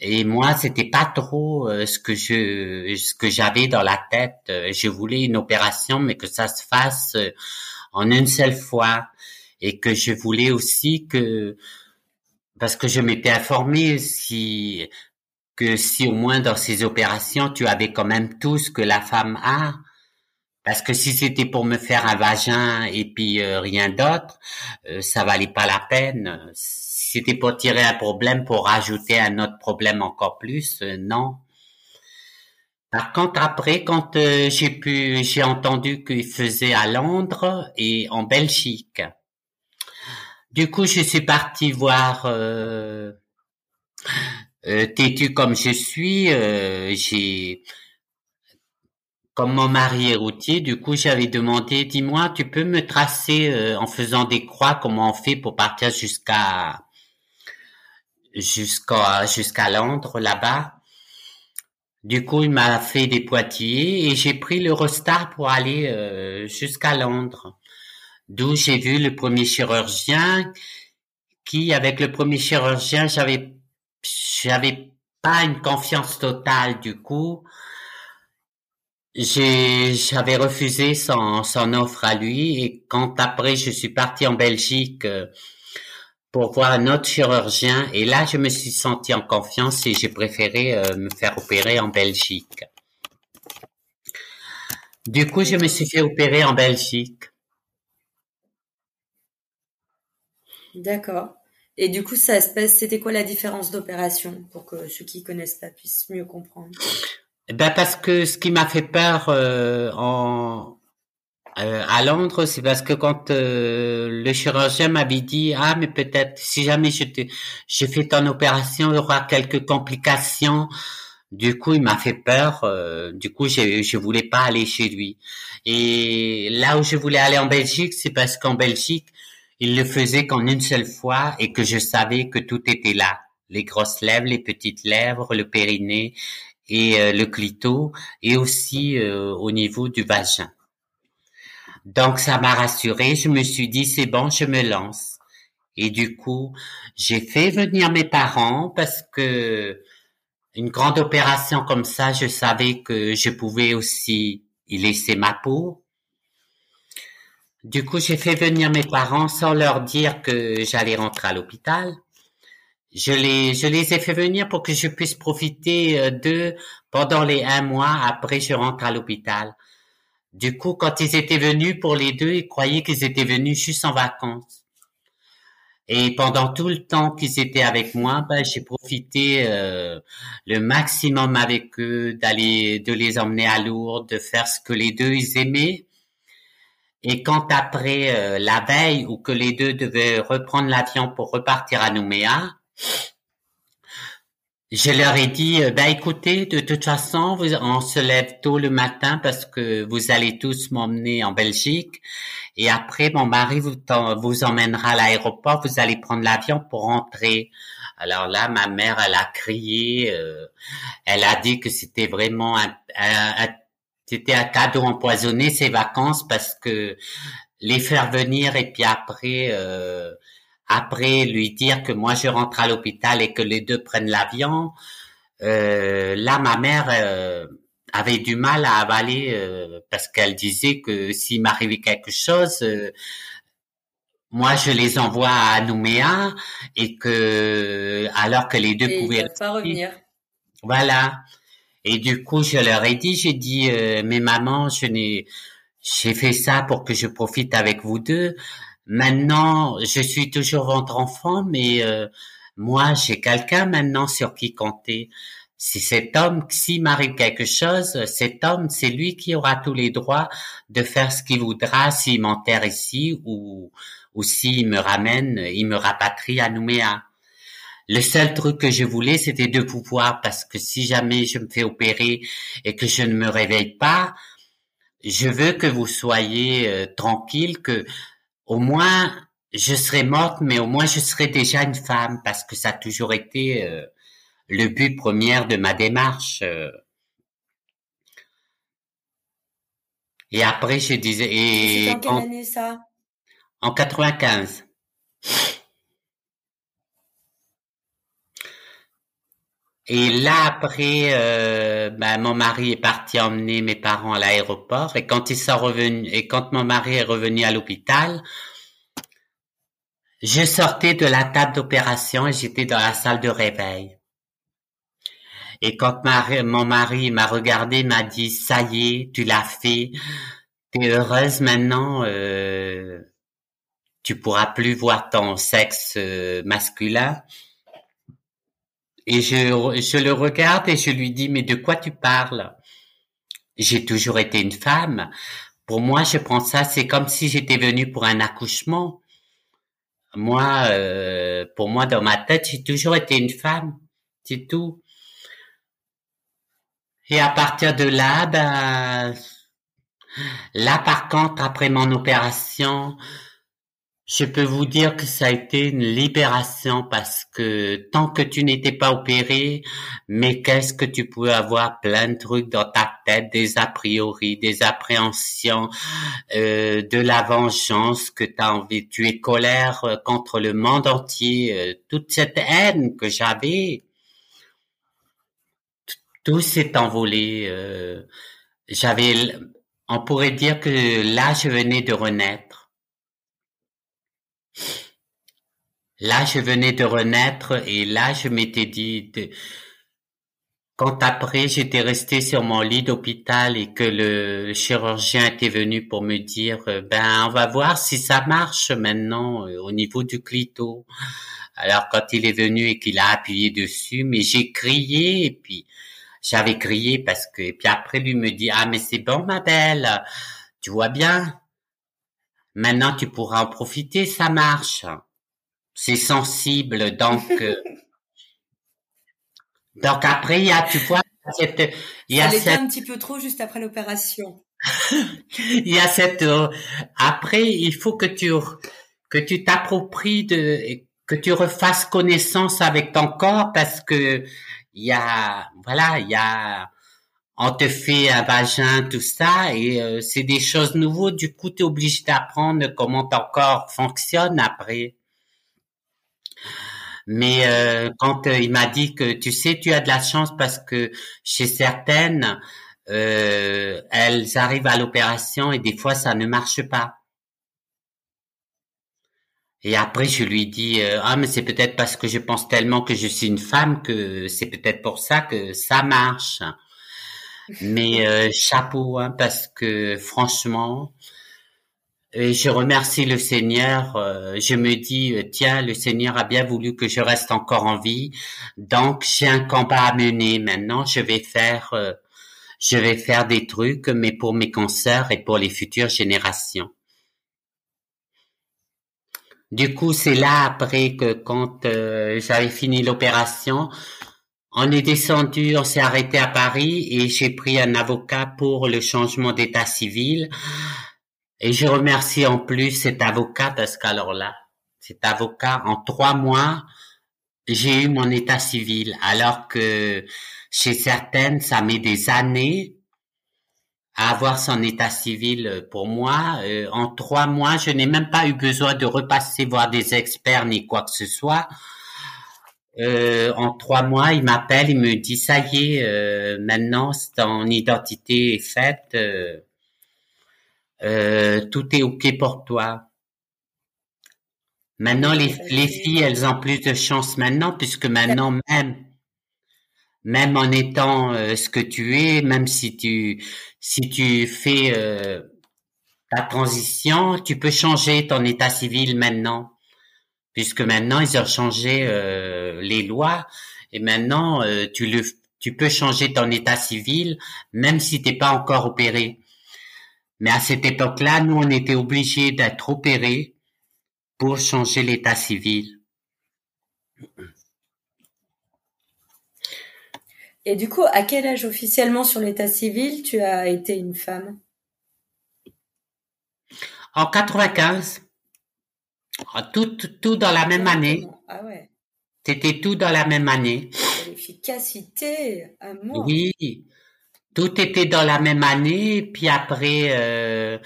Et moi, c'était pas trop ce que je, ce que j'avais dans la tête. Je voulais une opération, mais que ça se fasse en une seule fois et que je voulais aussi que parce que je m'étais informé si que si au moins dans ces opérations tu avais quand même tout ce que la femme a parce que si c'était pour me faire un vagin et puis euh, rien d'autre euh, ça valait pas la peine c'était pour tirer un problème pour rajouter un autre problème encore plus euh, non par contre, après, quand j'ai pu, j'ai entendu qu'il faisait à Londres et en Belgique. Du coup, je suis parti voir euh, euh, têtu comme je suis. Euh, j'ai comme mon mari est routier, du coup, j'avais demandé, dis-moi, tu peux me tracer euh, en faisant des croix comment on fait pour partir jusqu'à jusqu'à jusqu'à Londres là-bas. Du coup, il m'a fait des Poitiers et j'ai pris l'Eurostar pour aller euh, jusqu'à Londres. D'où j'ai vu le premier chirurgien qui, avec le premier chirurgien, j'avais, j'avais pas une confiance totale du coup. J'avais refusé son, son offre à lui et quand après je suis parti en Belgique euh, pour voir un autre chirurgien et là je me suis senti en confiance et j'ai préféré euh, me faire opérer en Belgique. Du coup, je me suis fait opérer en Belgique. D'accord. Et du coup, ça c'était quoi la différence d'opération pour que ceux qui connaissent pas puissent mieux comprendre? Ben parce que ce qui m'a fait peur euh, en euh, à Londres, c'est parce que quand euh, le chirurgien m'avait dit ah mais peut-être si jamais je te, je fais ton opération, il y aura quelques complications. Du coup, il m'a fait peur. du coup, je je voulais pas aller chez lui. Et là où je voulais aller en Belgique, c'est parce qu'en Belgique, il le faisait qu'en une seule fois et que je savais que tout était là. Les grosses lèvres, les petites lèvres, le périnée et euh, le clito et aussi euh, au niveau du vagin. Donc ça m'a rassuré, je me suis dit c'est bon, je me lance. Et du coup, j'ai fait venir mes parents parce que une grande opération comme ça, je savais que je pouvais aussi y laisser ma peau, du coup, j'ai fait venir mes parents sans leur dire que j'allais rentrer à l'hôpital. Je les, ai fait venir pour que je puisse profiter euh, d'eux pendant les un mois après je rentre à l'hôpital. Du coup, quand ils étaient venus pour les deux, ils croyaient qu'ils étaient venus juste en vacances. Et pendant tout le temps qu'ils étaient avec moi, ben, j'ai profité euh, le maximum avec eux, d'aller, de les emmener à Lourdes, de faire ce que les deux ils aimaient. Et quand après euh, la veille où que les deux devaient reprendre l'avion pour repartir à Nouméa, je leur ai dit, ben écoutez, de toute façon, on se lève tôt le matin parce que vous allez tous m'emmener en Belgique. Et après, mon mari vous, vous emmènera à l'aéroport, vous allez prendre l'avion pour rentrer. Alors là, ma mère, elle a crié, euh, elle a dit que c'était vraiment un, un, c'était un cadeau empoisonné ces vacances parce que les faire venir et puis après euh, après lui dire que moi je rentre à l'hôpital et que les deux prennent l'avion euh, là ma mère euh, avait du mal à avaler parce qu'elle disait que s'il m'arrivait quelque chose moi je les envoie à Nouméa et que alors que les deux pouvaient pas revenir. Voilà. Et du coup, je leur ai dit, j'ai dit, euh, mais maman, je n'ai, j'ai fait ça pour que je profite avec vous deux. Maintenant, je suis toujours votre enfant, mais euh, moi, j'ai quelqu'un maintenant sur qui compter. si cet homme, s'il m'arrive quelque chose, cet homme, c'est lui qui aura tous les droits de faire ce qu'il voudra s'il m'enterre ici ou, ou s'il me ramène, il me rapatrie à Nouméa. Le seul truc que je voulais, c'était de pouvoir, parce que si jamais je me fais opérer et que je ne me réveille pas, je veux que vous soyez euh, tranquille, que au moins je serai morte, mais au moins je serai déjà une femme, parce que ça a toujours été euh, le but premier de ma démarche. Euh. Et après, je disais. Et en quelle année ça? En 95. Et là après, euh, ben, mon mari est parti emmener mes parents à l'aéroport et quand ils sont revenus et quand mon mari est revenu à l'hôpital, je sortais de la table d'opération et j'étais dans la salle de réveil. Et quand mon mari m'a regardé, m'a dit ça y est, tu l'as fait, t'es heureuse maintenant, euh, tu pourras plus voir ton sexe euh, masculin. Et je, je le regarde et je lui dis, mais de quoi tu parles? J'ai toujours été une femme. Pour moi, je prends ça, c'est comme si j'étais venue pour un accouchement. Moi, euh, pour moi, dans ma tête, j'ai toujours été une femme. C'est tout. Et à partir de là, ben, là, par contre, après mon opération, je peux vous dire que ça a été une libération parce que tant que tu n'étais pas opéré, mais qu'est-ce que tu pouvais avoir? Plein de trucs dans ta tête, des a priori, des appréhensions, euh, de la vengeance que tu as envie, tu es colère euh, contre le monde entier, euh, toute cette haine que j'avais, tout s'est envolé. j'avais, on pourrait dire que là je venais de renaître Là, je venais de renaître et là, je m'étais dit, quand après j'étais resté sur mon lit d'hôpital et que le chirurgien était venu pour me dire, euh, ben, on va voir si ça marche maintenant euh, au niveau du clito. Alors quand il est venu et qu'il a appuyé dessus, mais j'ai crié et puis j'avais crié parce que et puis après lui me dit ah mais c'est bon ma belle, tu vois bien? Maintenant tu pourras en profiter, ça marche c'est sensible, donc euh, [laughs] donc après il y a tu vois cette il y a cette... un petit peu trop juste après l'opération. [laughs] il y a cette euh, après il faut que tu que tu t'appropries de que tu refasses connaissance avec ton corps parce que il y a voilà il y a on te fait un vagin tout ça et euh, c'est des choses nouvelles du coup tu es obligé d'apprendre comment ton corps fonctionne après mais euh, quand euh, il m'a dit que tu sais, tu as de la chance parce que chez certaines, elles arrivent à l'opération et des fois ça ne marche pas. Et après je lui dis ah mais c'est peut-être parce que je pense tellement que je suis une femme que c'est peut-être pour ça que ça marche. Mais chapeau hein, parce que franchement et je remercie le Seigneur. Euh, je me dis, euh, tiens, le Seigneur a bien voulu que je reste encore en vie. Donc, j'ai un combat à mener. Maintenant, je vais faire, euh, je vais faire des trucs, mais pour mes consoeurs et pour les futures générations. Du coup, c'est là après que quand j'avais fini l'opération, on est descendu, on s'est arrêté à Paris et j'ai pris un avocat pour le changement d'état civil. Et je remercie en plus cet avocat parce qu'alors là, cet avocat, en trois mois, j'ai eu mon état civil, alors que chez certaines, ça met des années à avoir son état civil pour moi. Euh, en trois mois, je n'ai même pas eu besoin de repasser voir des experts ni quoi que ce soit. Euh, en trois mois, il m'appelle, il me dit ça y est, euh, maintenant ton identité est faite. Euh, tout est ok pour toi. Maintenant, les, les filles, elles ont plus de chance maintenant, puisque maintenant même, même en étant euh, ce que tu es, même si tu si tu fais euh, ta transition, tu peux changer ton état civil maintenant, puisque maintenant ils ont changé les lois et maintenant tu le tu peux changer ton état civil même si t'es pas encore opéré. Mais à cette époque-là, nous, on était obligés d'être opérés pour changer l'état civil. Et du coup, à quel âge officiellement sur l'état civil tu as été une femme? En 95. Tout, tout dans la même année. Ah ouais. C'était tout dans la même année. L'efficacité, amour. Oui, tout était dans la même année. Puis après, euh,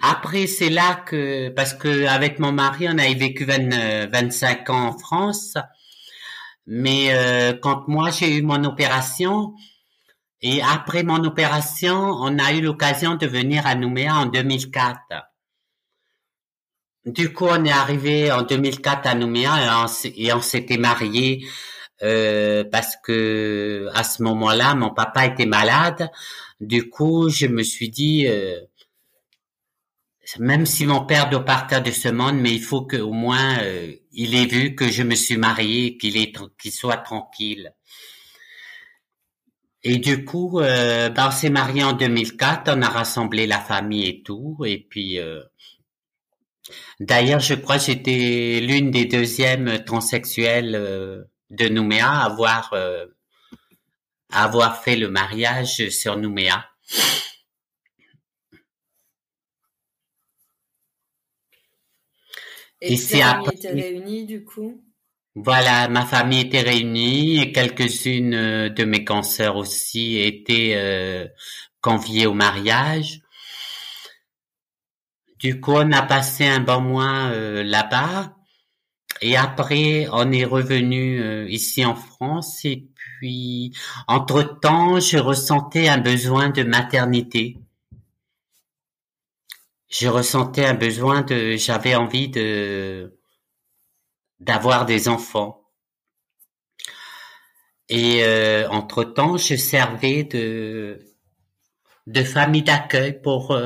après c'est là que parce que avec mon mari, on avait vécu 25 ans en France. Mais euh, quand moi j'ai eu mon opération et après mon opération, on a eu l'occasion de venir à Nouméa en 2004. Du coup, on est arrivé en 2004 à Nouméa et on, s'était mariés euh, parce que à ce moment-là, mon papa était malade. Du coup, je me suis dit, euh, même si mon père doit partir de ce monde, mais il faut qu'au moins euh, il ait vu que je me suis marié, qu'il soit tranquille. Et du coup, ben, on s'est marié en 2004, on a rassemblé la famille et tout, et puis d'ailleurs, je crois que j'étais l'une des deuxièmes transsexuelles euh, de Nouméa à avoir à avoir fait le mariage sur Nouméa. Et, ta famille était réunie du coup? Voilà, ma famille était réunie et quelques-unes euh, de mes consoeurs aussi étaient euh, conviées au mariage. Du coup, on a passé un bon mois euh, là-bas. Et après, on est revenu euh, ici en France. Et puis, entre-temps, je ressentais un besoin de maternité je ressentais un besoin de, j'avais envie de, d'avoir des enfants. Et euh, entre temps, je servais de de famille d'accueil pour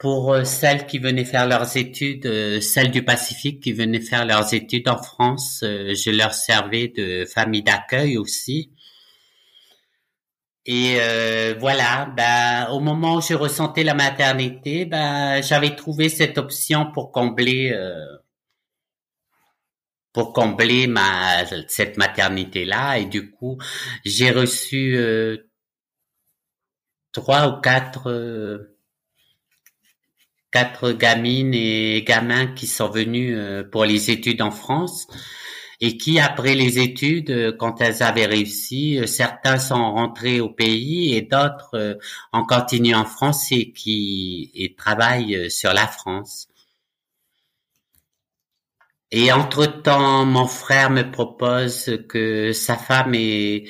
pour euh, celles qui venaient faire leurs études, celles du Pacifique qui venaient faire leurs études en France. je leur servais de famille d'accueil aussi. Et euh, voilà, ben, au moment où je ressentais la maternité, ben, j'avais trouvé cette option pour combler euh, pour combler ma cette maternité là et du coup j'ai reçu euh, trois ou quatre quatre gamines et gamins qui sont venus pour les études en France et qui, après les études, euh, quand elles avaient réussi, euh, certains sont rentrés au pays et d'autres euh, ont continué en France et qui et travaillent sur la France. Et entre-temps, mon frère me propose que sa femme est,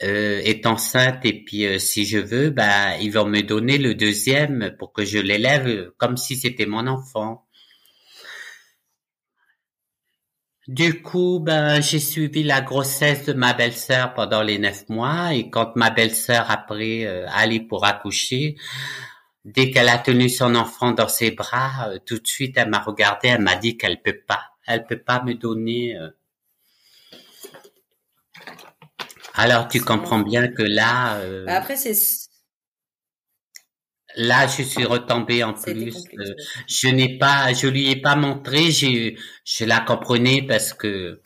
est enceinte et puis si je veux, bah, ils vont me donner le deuxième pour que je l'élève comme si c'était mon enfant. Du coup, ben, j'ai suivi la grossesse de ma belle-sœur pendant les neuf mois et quand ma belle-sœur après euh, allait pour accoucher, dès qu'elle a tenu son enfant dans ses bras, euh, tout de suite elle m'a regardé, elle m'a dit qu'elle peut pas, elle peut pas me donner. Euh. Alors tu comprends bien que là. Bah, après c'est Là, je suis retombée en plus. Euh, je n'ai pas, je lui ai pas montré. J'ai, je la comprenais parce que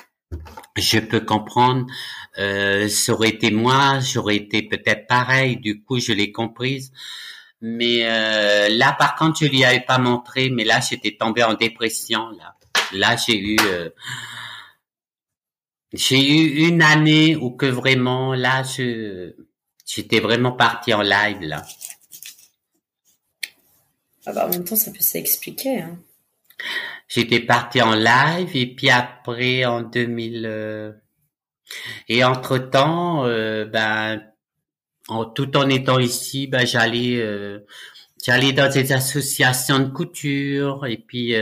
je peux comprendre. Euh, ça aurait été moi, j'aurais été peut-être pareil. Du coup, je l'ai comprise. Mais euh, là, par contre, je lui avais pas montré. Mais là, j'étais tombée en dépression. Là, là, j'ai eu, euh, j'ai eu une année où que vraiment, là, je, j'étais vraiment partie en live là. Ah bah, en même temps, ça peut s'expliquer. Hein. J'étais parti en live et puis après en 2000 euh, et entre temps, euh, ben en, tout en étant ici, ben j'allais euh, j'allais dans des associations de couture et puis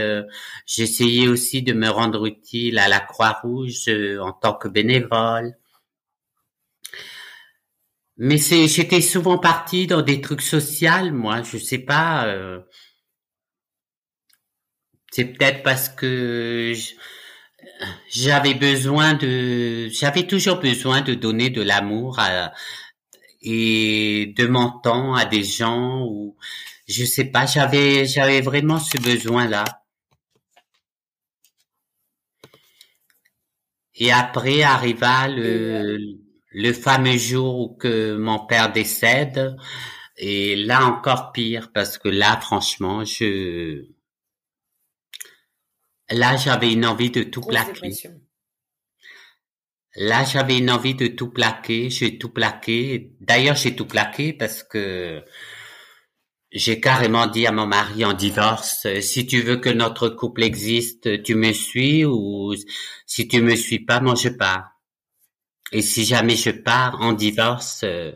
j'essayais aussi de me rendre utile à la Croix-Rouge en tant que bénévole. Mais c'est, j'étais souvent parti dans des trucs sociaux, moi. Je sais pas. Euh, c'est peut-être parce que j'avais besoin de, j'avais toujours besoin de donner de l'amour et de mon temps à des gens ou je sais pas, j'avais, j'avais vraiment ce besoin-là. Et après arriva le, le fameux jour où que mon père décède. Et là encore pire parce que là, franchement, je, là, j'avais une envie de tout plaquer. Là, j'avais une envie de tout plaquer. J'ai tout plaqué. D'ailleurs, j'ai tout plaqué parce que j'ai carrément dit à mon mari en divorce, euh, si tu veux que notre couple existe, tu me suis ou si tu me suis pas, moi je pars. Et si jamais je pars en divorce, euh,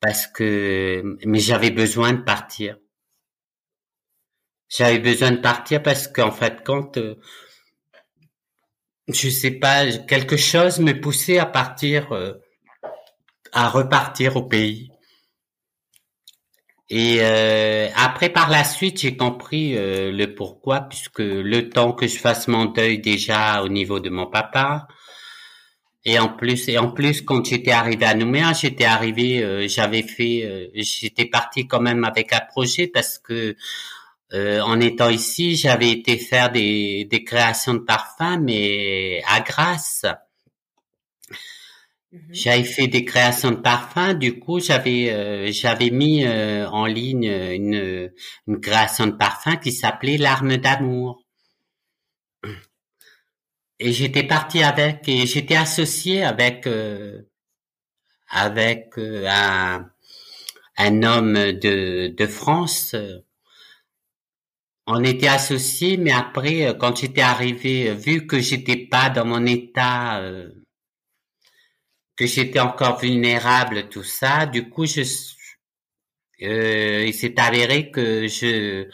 parce que, mais j'avais besoin de partir. J'avais besoin de partir parce qu'en fait, quand, euh, je sais pas, quelque chose me poussait à partir, à repartir au pays. Et euh, après, par la suite, j'ai compris euh, le pourquoi, puisque le temps que je fasse mon deuil déjà au niveau de mon papa, et en plus, et en plus, quand j'étais arrivé à Nouméa, j'étais arrivé, euh, j'avais fait, j'étais parti quand même avec un projet parce que en étant ici, j'avais été faire des, des créations de parfums, mais à Grasse. Mhm. J'avais fait des créations de parfums, du coup j'avais euh, j'avais mis euh, en ligne une, une création de parfum qui s'appelait l'arme d'amour. Et j'étais parti avec et j'étais associé avec euh, avec un un homme de de France. On était associés, mais après quand j'étais arrivé, vu que j'étais pas dans mon état que j'étais encore vulnérable, tout ça. Du coup, je, euh, il s'est avéré que je,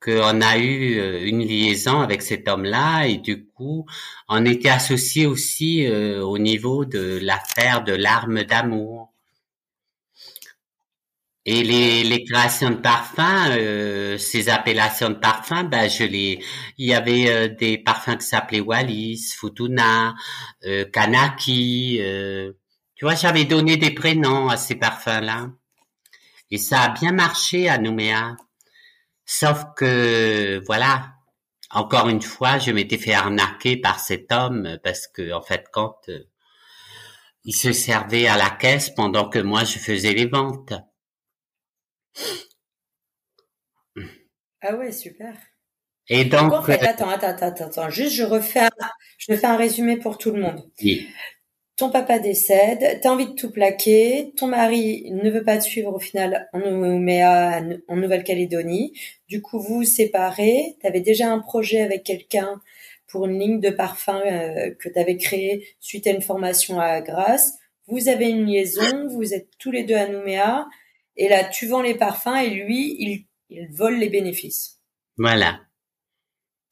qu'on a eu euh, une liaison avec cet homme-là et du coup, on était associés aussi euh, au niveau de l'affaire de l'arme d'amour. Et les, créations de parfums, euh, ces appellations de parfums, ben je les, il y avait euh, des parfums qui s'appelaient Wallis, Futuna, euh, Kanaki. Euh, tu vois, j'avais donné des prénoms à ces parfums-là. Et ça a bien marché à Nouméa. Sauf que, voilà, encore une fois, je m'étais fait arnaquer par cet homme parce que, en fait, quand il se servait à la caisse pendant que moi je faisais les ventes. Ah ouais, super. Et donc, en fait, attends, attends, attends, attends, juste je refais, un, je fais un résumé pour tout le monde. Ton papa décède, t'as envie de tout plaquer, ton mari ne veut pas te suivre au final en, en Nouvelle-Calédonie. Du coup, vous vous séparez. T'avais déjà un projet avec quelqu'un pour une ligne de parfum euh, que tu avais créée suite à une formation à Grasse. Vous avez une liaison, vous êtes tous les deux à Nouméa. Et là, tu vends les parfums et lui, il, il vole les bénéfices. Voilà.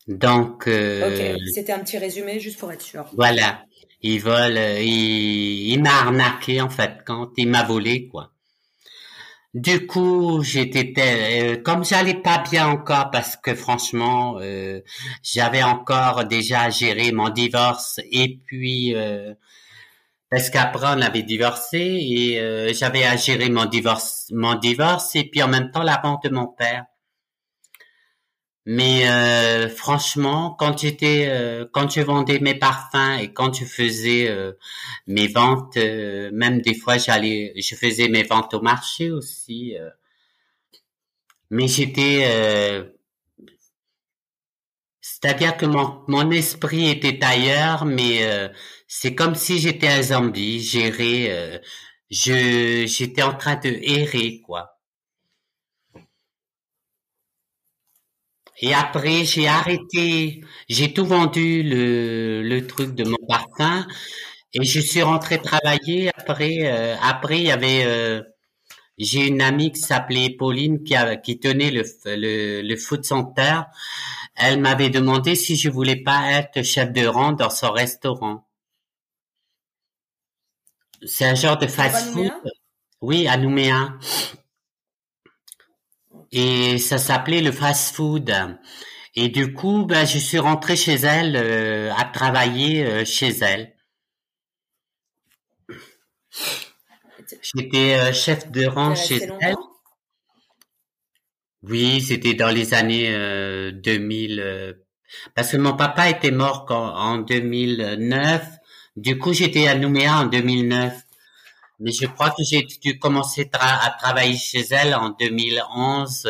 Donc. Euh, ok, c'était un petit résumé juste pour être sûr. Voilà. Il vole, il, il m'a arnaqué en fait quand il m'a volé quoi. Du coup, j'étais euh, comme j'allais pas bien encore parce que franchement, euh, j'avais encore déjà géré mon divorce et puis euh, parce qu'après on avait divorcé et euh, j'avais à gérer mon divorce, mon divorce et puis en même temps la vente de mon père. Mais euh, franchement, quand j'étais, euh, quand je vendais mes parfums et quand je faisais mes ventes, même des fois j'allais, je faisais mes ventes au marché aussi. mais j'étais, c'est-à-dire que mon, mon esprit était ailleurs, mais c'est comme si j'étais un zombie, géré, euh, je, j'étais en train de errer, quoi. Et après, j'ai arrêté, j'ai tout vendu le, le truc de mon parfum et je suis rentré travailler. Après, euh, après il y avait, euh, j'ai une amie qui s'appelait Pauline qui, a, qui tenait le, le, le food center. Elle m'avait demandé si je voulais pas être chef de rang dans son restaurant. C'est un genre de fast-food. Oui, à Nouméa. Et ça s'appelait le fast-food. Et du coup, ben, je suis rentré chez elle, euh, à travailler euh, chez elle. J'étais euh, chef de rang chez elle. Oui, c'était dans les années 2000. parce que mon papa était mort en 2009. Du coup, j'étais à Nouméa en 2009. Mais je crois que j'ai dû commencer à travailler chez elle en 2011.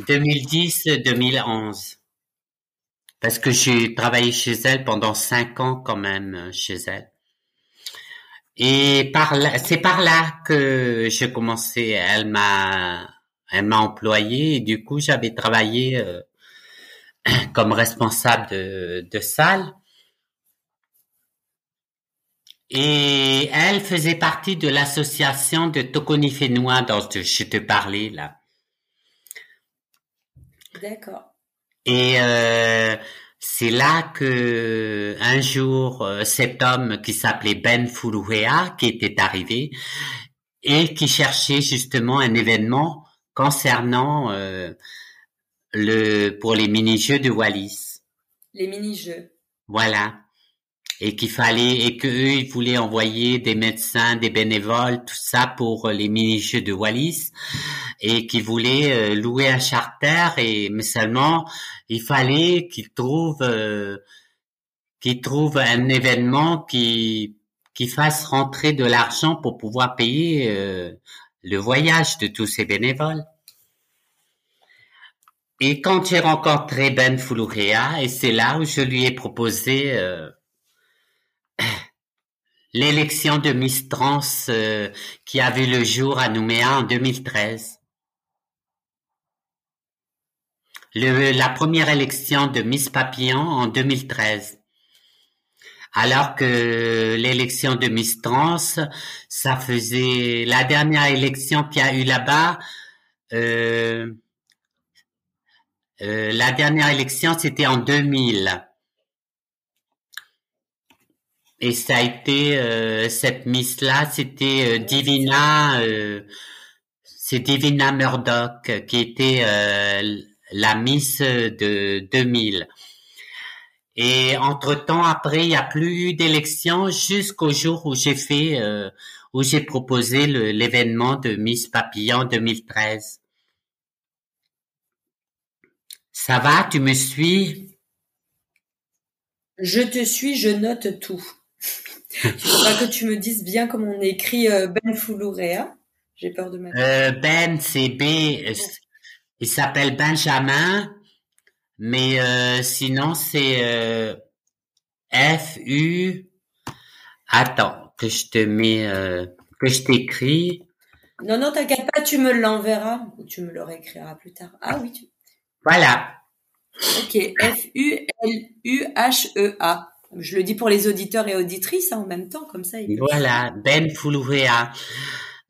2010-2011. Parce que j'ai travaillé chez elle pendant cinq ans quand même euh, chez elle. Et par c'est par là que j'ai commencé. Elle m'a, elle m'a employé et du coup j'avais travaillé euh, [clears throat] comme responsable de, de salle. Et elle faisait partie de l'association de Tokonifénois dont je te parlais là. D'accord. Et euh, c'est là que un jour euh, cet homme qui s'appelait Ben Furuhea qui était arrivé et qui cherchait justement un événement concernant euh, le pour les mini-jeux de Wallis. Les mini-jeux. Voilà et qu'il fallait et que eux ils voulaient envoyer des médecins, des bénévoles, tout ça pour euh, les mini-jeux de Wallis et qu'ils voulaient euh, louer un charter et mais seulement il fallait qu'ils trouvent euh, qu'ils trouvent un événement qui qui fasse rentrer de l'argent pour pouvoir payer le voyage de tous ces bénévoles. Et quand j'ai rencontré Ben Fulurea, et c'est là où je lui ai proposé l'élection de Miss Trans euh, qui a vu le jour à Nouméa en 2013. Le, la première élection de Miss Papillon en 2013. Alors que l'élection de Miss Trans, ça faisait la dernière élection qu'il y a eu là-bas. Euh, euh, la dernière élection, c'était en 2000. Et ça a été euh, cette miss là, c'était euh, Divina, euh, c'est Divina Murdoch qui était la miss de 2000. Et entre temps, après, il n'y a plus eu d'élection jusqu'au jour où j'ai fait, où j'ai proposé l'événement de Miss Papillon 2013. Ça va, tu me suis? Je te suis, je note tout. Il faudra que tu me dises bien comment on écrit euh, Ben Fulurea. J'ai peur de mettre. Euh, ben, c'est B. Il s'appelle Benjamin, mais euh, sinon c'est F U. Attends, que je te mets, que je t'écris. Non, non, t'inquiète pas, tu me l'enverras ou tu me le réécriras plus tard. Ah oui. Tu... Voilà. Ok, F U L U H E A. Je le dis pour les auditeurs et auditrices hein, en même temps, comme ça. Voilà, Ben Fulurea.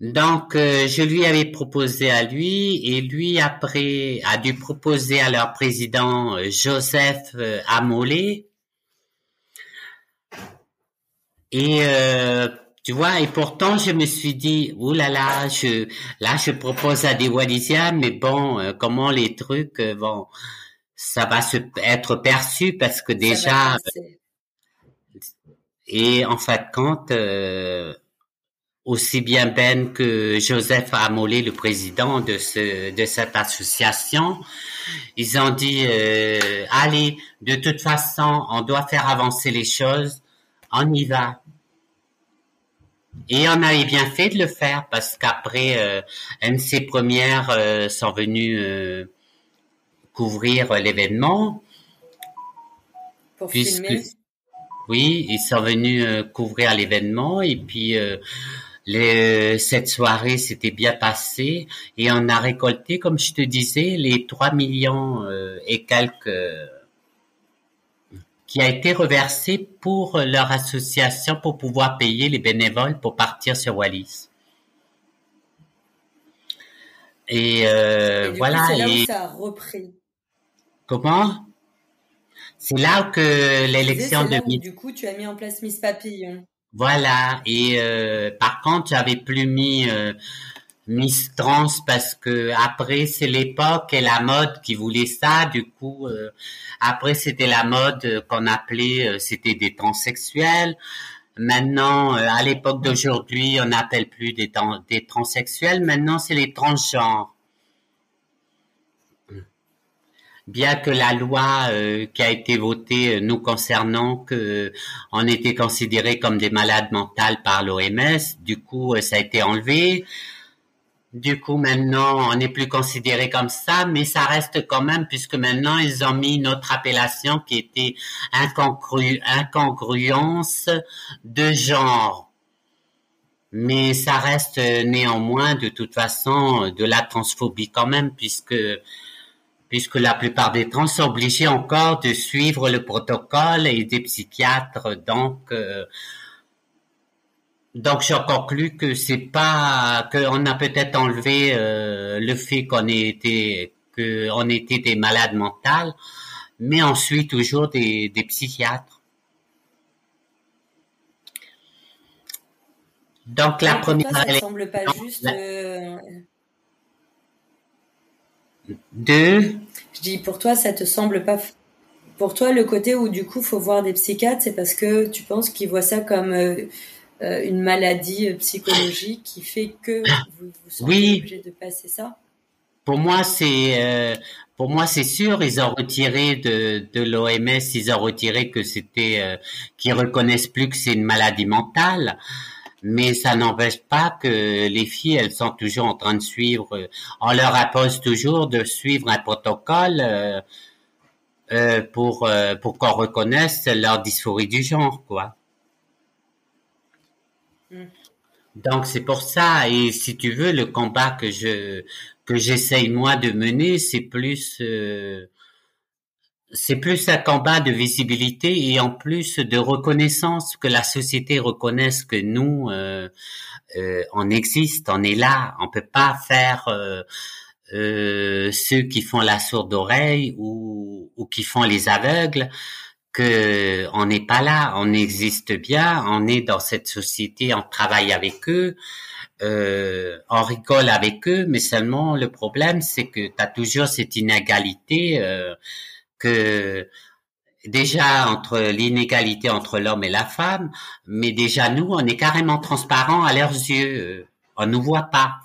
Donc, euh, je lui avais proposé à lui et lui, après, a dû proposer à leur président euh, Joseph euh, Amolé. Et tu vois, et pourtant, je me suis dit, oulala, là là, je, là, je propose à des Wallisiens, mais bon, comment les trucs vont, ça va se être perçu parce que déjà, et en fait, quand euh, aussi bien Ben que Joseph Amolé, le président de ce de cette association, ils ont dit euh, allez, de toute façon, on doit faire avancer les choses, on y va. Et on avait bien fait de le faire parce qu'après, euh, MC Première euh, sont venus euh, couvrir l'événement. Pour filmer oui, ils sont venus euh, couvrir l'événement et puis euh, les, cette soirée s'était bien passée et on a récolté, comme je te disais, les 3 millions euh, et quelques qui a été reversé pour leur association pour pouvoir payer les bénévoles pour partir sur Wallis. Et, voilà. C'est là où ça a repris. Comment? C'est là que l'élection de Miss... Du coup, tu as mis en place Miss Papillon. Voilà. Et euh, par contre, j'avais plus mis euh, Miss Trans parce que après c'est l'époque et la mode qui voulait ça. Du coup, euh, après c'était la mode qu'on appelait, euh, c'était des transsexuels. Maintenant, euh, à l'époque d'aujourd'hui, on n'appelle plus des, des transsexuels. Maintenant, c'est les transgenres. Bien que la loi qui a été votée nous concernant, que on était considérés comme des malades mentales par l'OMS, du coup, ça a été enlevé. Du coup, maintenant, on n'est plus considéré comme ça, mais ça reste quand même, puisque maintenant, ils ont mis notre appellation qui était incongru incongruence de genre. Mais ça reste néanmoins, de toute façon, de la transphobie quand même, puisque puisque la plupart des trans sont obligés encore de suivre le protocole et des psychiatres, donc euh, donc, je conclus que c'est pas qu'on a peut-être enlevé euh, le fait qu'on était qu'on était des malades mentales, mais on suit toujours des, des psychiatres. Donc la première. Toi, ça ne semble pas juste. Euh, Deux. Je dis pour toi, ça te semble pas. Pour toi, le côté où du coup faut voir des psychiatres, c'est parce que tu penses qu'ils voient ça comme euh, euh, une maladie euh, psychologique qui fait que vous, vous oui. obligé de passer ça? Pour moi, c'est euh, pour moi c'est sûr. Ils ont retiré de, de l'OMS, ils ont retiré que c'était euh, qu'ils reconnaissent plus que c'est une maladie mentale. Mais ça n'empêche pas que les filles, elles sont toujours en train de suivre. On leur impose toujours de suivre un protocole euh, pour pour qu'on reconnaisse leur dysphorie du genre, quoi. Donc c'est pour ça et si tu veux le combat que je que j'essaye moi de mener c'est plus euh, c'est plus un combat de visibilité et en plus de reconnaissance que la société reconnaisse que nous euh, euh, on existe on est là. On peut pas faire ceux qui font la sourde oreille ou, ou qui font les aveugles que on n'est pas là, on existe bien, on est dans cette société, on travaille avec eux, euh, on rigole avec eux, mais seulement le problème c'est que tu as toujours cette inégalité euh, que déjà entre l'inégalité entre l'homme et la femme, mais déjà nous on est carrément transparent à leurs yeux, on nous voit pas.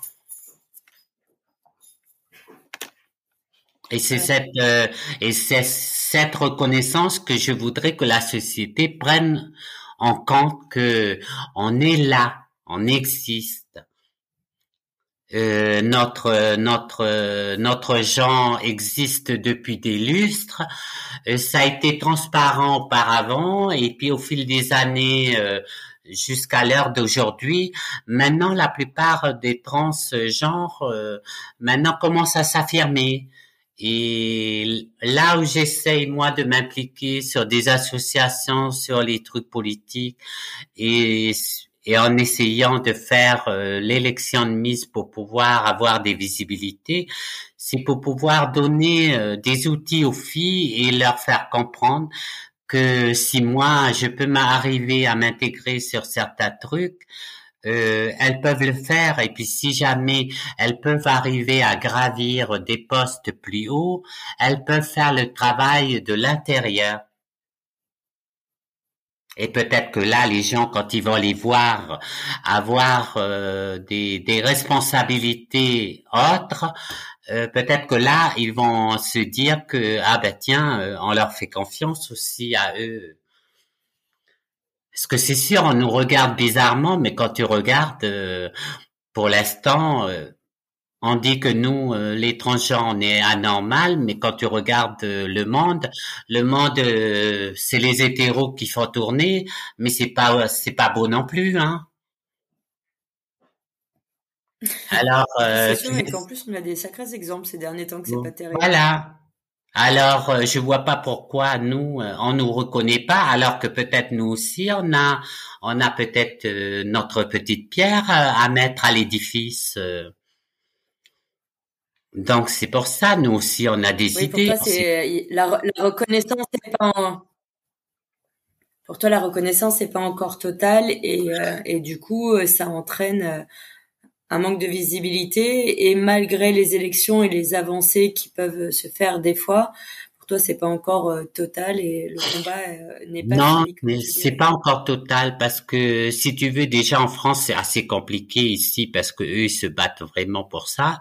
Et c'est cette euh, et c'est cette reconnaissance que je voudrais que la société prenne en compte que on est là, on existe. Euh, notre notre notre genre existe depuis des lustres. Euh, ça a été transparent auparavant et puis au fil des années euh, jusqu'à l'heure d'aujourd'hui, maintenant la plupart des transgenres maintenant commencent à s'affirmer. Et là où j'essaye moi de m'impliquer sur des associations, sur les trucs politiques et, et en essayant de faire euh, l'élection de mise pour pouvoir avoir des visibilités, c'est pour pouvoir donner euh, des outils aux filles et leur faire comprendre que si moi je peux m'arriver à m'intégrer sur certains trucs, euh, elles peuvent le faire et puis si jamais elles peuvent arriver à gravir des postes plus hauts, elles peuvent faire le travail de l'intérieur. Et peut-être que là, les gens, quand ils vont les voir avoir euh, des, responsabilités autres, euh, peut-être que là, ils vont se dire que ah ben tiens, on leur fait confiance aussi à eux. Parce que c'est sûr, on nous regarde bizarrement, mais quand tu regardes, euh, pour l'instant, euh, on dit que nous, euh, les transgenres, on est anormal, mais quand tu regardes le monde, le monde, c'est les hétéros qui font tourner, mais c'est pas, c'est pas beau non plus, hein. Alors, c'est sûr, et qu'en plus, on a des sacrés exemples ces derniers temps que c'est pas terrible. Voilà. Alors, euh, je vois pas pourquoi nous, euh, on nous reconnaît pas, alors que peut-être nous aussi, on a, on a peut-être euh, notre petite pierre à mettre à l'édifice. Donc c'est pour ça, nous aussi, on a des oui, idées. Pour toi, c'est la, la, reconnaissance n'est pas. En... Pour toi, la reconnaissance n'est pas encore totale et, et du coup, ça entraîne un manque de visibilité et malgré les élections et les avancées qui peuvent se faire des fois, pour toi c'est pas encore euh, total et le combat euh, n'est pas non, mais c'est pas encore total parce que si tu veux déjà en France c'est assez compliqué ici parce que eux ils se battent vraiment pour ça.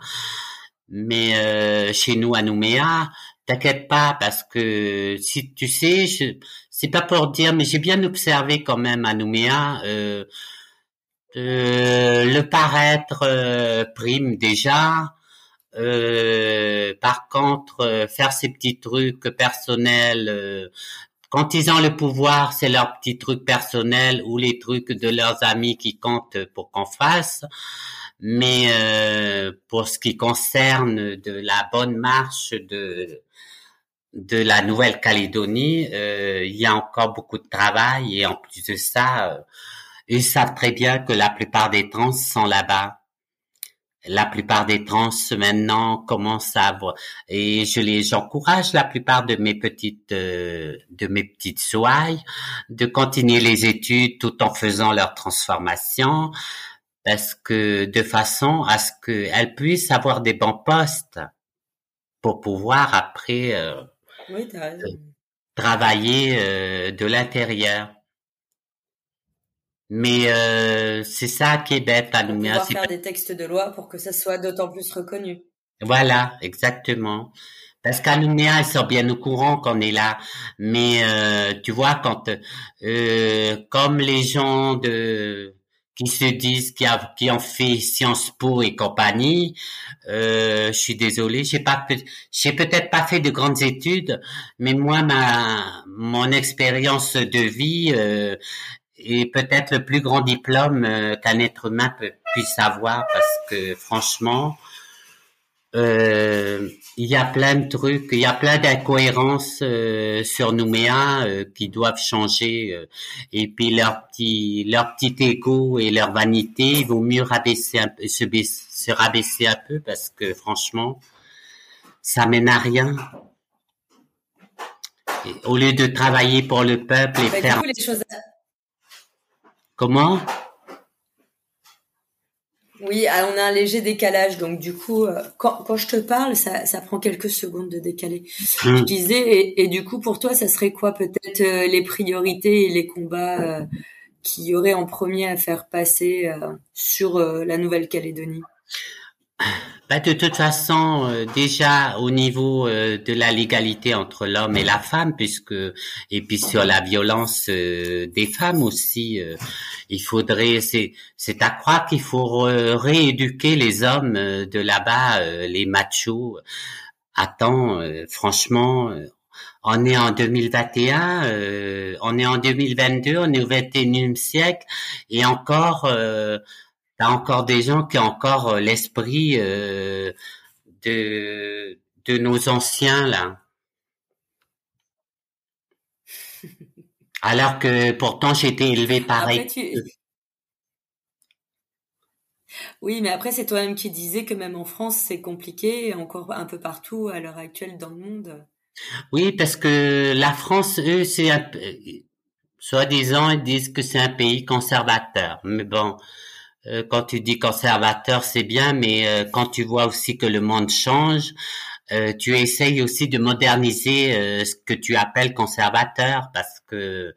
Mais euh, chez nous à Nouméa, t'inquiète pas parce que si tu sais, c'est pas pour dire, mais j'ai bien observé quand même à Nouméa. Euh, euh, le paraître euh, prime déjà. Par contre, faire ces petits trucs personnels, quand ils ont le pouvoir, c'est leurs petits trucs personnels ou les trucs de leurs amis qui comptent pour qu'on fasse. Mais pour ce qui concerne de la bonne marche de de la Nouvelle-Calédonie, il y a encore beaucoup de travail et en plus de ça, ils savent très bien que la plupart des trans sont là-bas. La plupart des trans maintenant commencent à voir et je les j'encourage la plupart de mes petites euh, de mes petites souailles de continuer les études tout en faisant leur transformation parce que de façon à ce qu'elles puissent avoir des bons postes pour pouvoir après euh, travailler euh, de l'intérieur. Mais euh, c'est ça qui est bête à nous. Pouvoir faire des textes de loi pour que ça soit d'autant plus reconnu. Voilà, exactement. Parce qu'à Nouméa, ils sont bien au courant qu'on est là. Mais euh, tu vois, quand euh, comme les gens de qui se disent qui, a, qui ont fait Sciences Po et compagnie, euh, je suis désolé, j'ai pas j'ai peut-être pas fait de grandes études, mais moi ma mon expérience de vie euh, et peut-être le plus grand diplôme euh, qu'un être humain peut, puisse avoir parce que franchement, il y a plein de trucs, il y a plein d'incohérences euh, sur Nouméa euh, qui doivent changer et puis leur petit leur petit égo et leur vanité, il vaut mieux rabaisser un se, se rabaisser un peu parce que franchement, ça mène à rien. au lieu de travailler pour le peuple et bah, faire les choses Comment? Oui, ah, on a un léger décalage, donc du coup, euh, quand, quand je te parle, ça, ça prend quelques secondes de décaler. Hum. Je disais, et, et, du coup, pour toi, ça serait quoi peut-être euh, les priorités et les combats euh, qui y aurait en premier à faire passer sur la Nouvelle-Calédonie? Bah, de toute façon, euh, déjà au niveau euh, de la légalité entre l'homme et la femme, puisque et puis sur la violence euh, des femmes aussi, il faudrait, c'est c'est à croire qu'il faut rééduquer les hommes de là-bas, les machos. Attends, franchement, on est en 2021, on est en 2022, on est au 21e siècle, et encore t'as encore des gens qui ont encore euh, l'esprit euh, de de nos anciens là. [laughs] Alors que pourtant j'étais élevé pareil. Oui, mais après c'est toi-même qui disais que même en France c'est compliqué, encore un peu partout à l'heure actuelle dans le monde. Oui, parce que la France, eux, c'est un... soi-disant ils disent que c'est un pays conservateur, mais bon, quand tu dis conservateur, c'est bien, mais euh, quand tu vois aussi que le monde change, euh, tu essayes aussi de moderniser ce que tu appelles conservateur, parce que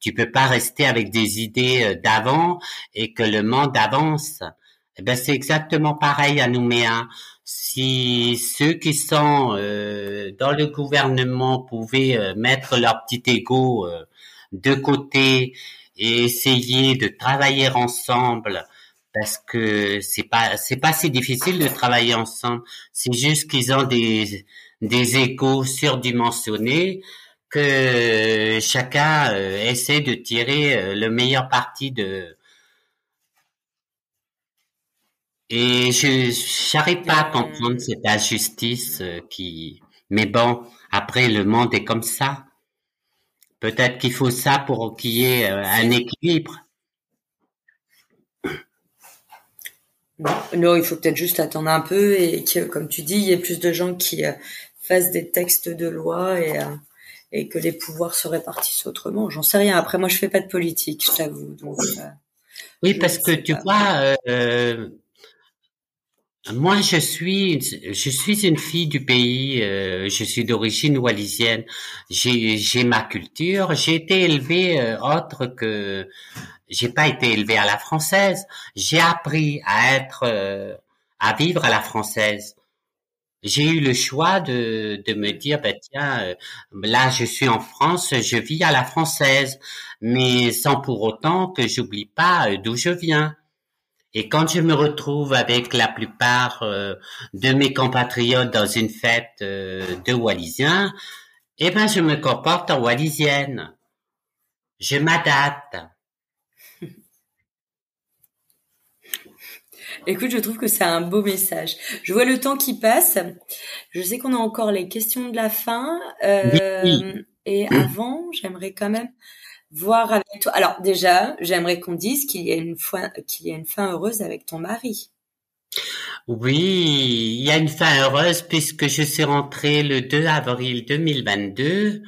tu peux pas rester avec des idées d'avant et que le monde avance. Eh ben c'est exactement pareil à Nouméa. Si ceux qui sont dans le gouvernement pouvaient mettre leur petit ego de côté et essayer de travailler ensemble parce que c'est pas c'est pas si difficile de travailler ensemble. C'est juste qu'ils ont des des échos surdimensionnés que chacun euh, essaie de tirer euh, le meilleur parti de et je j'arrive pas à comprendre cette injustice euh, qui mais bon après le monde est comme ça. Peut-être qu'il faut ça pour qu'il y ait un équilibre Non, il faut peut-être juste attendre un peu et que, comme tu dis, il y ait plus de gens qui euh, fassent des textes de loi et, euh, et que les pouvoirs se répartissent autrement. J'en sais rien. Après, moi, je fais pas de politique, je t'avoue. Euh, oui, parce que tu vois, Moi, je suis, je suis une fille du pays. Je suis d'origine wallisienne. J'ai, ma culture. J'ai été élevée autre que. J'ai pas été élevée à la française. J'ai appris à être, euh, à vivre à la française. J'ai eu le choix de, de me dire, ben tiens, là je suis en France, je vis à la française, mais sans pour autant que j'oublie pas d'où je viens. Et quand je me retrouve avec la plupart euh, de mes compatriotes dans une fête euh, de Wallisiens, eh ben je me comporte en Wallisienne. Je m'adapte. Écoute, je trouve que c'est un beau message. Je vois le temps qui passe. Je sais qu'on a encore les questions de la fin. Euh, et avant, j'aimerais quand même voir avec toi. Alors déjà, j'aimerais qu'on dise qu'il y a une fin, qu'il y a une fin heureuse avec ton mari. Oui, il y a une fin heureuse puisque je suis rentrée le 2 avril 2022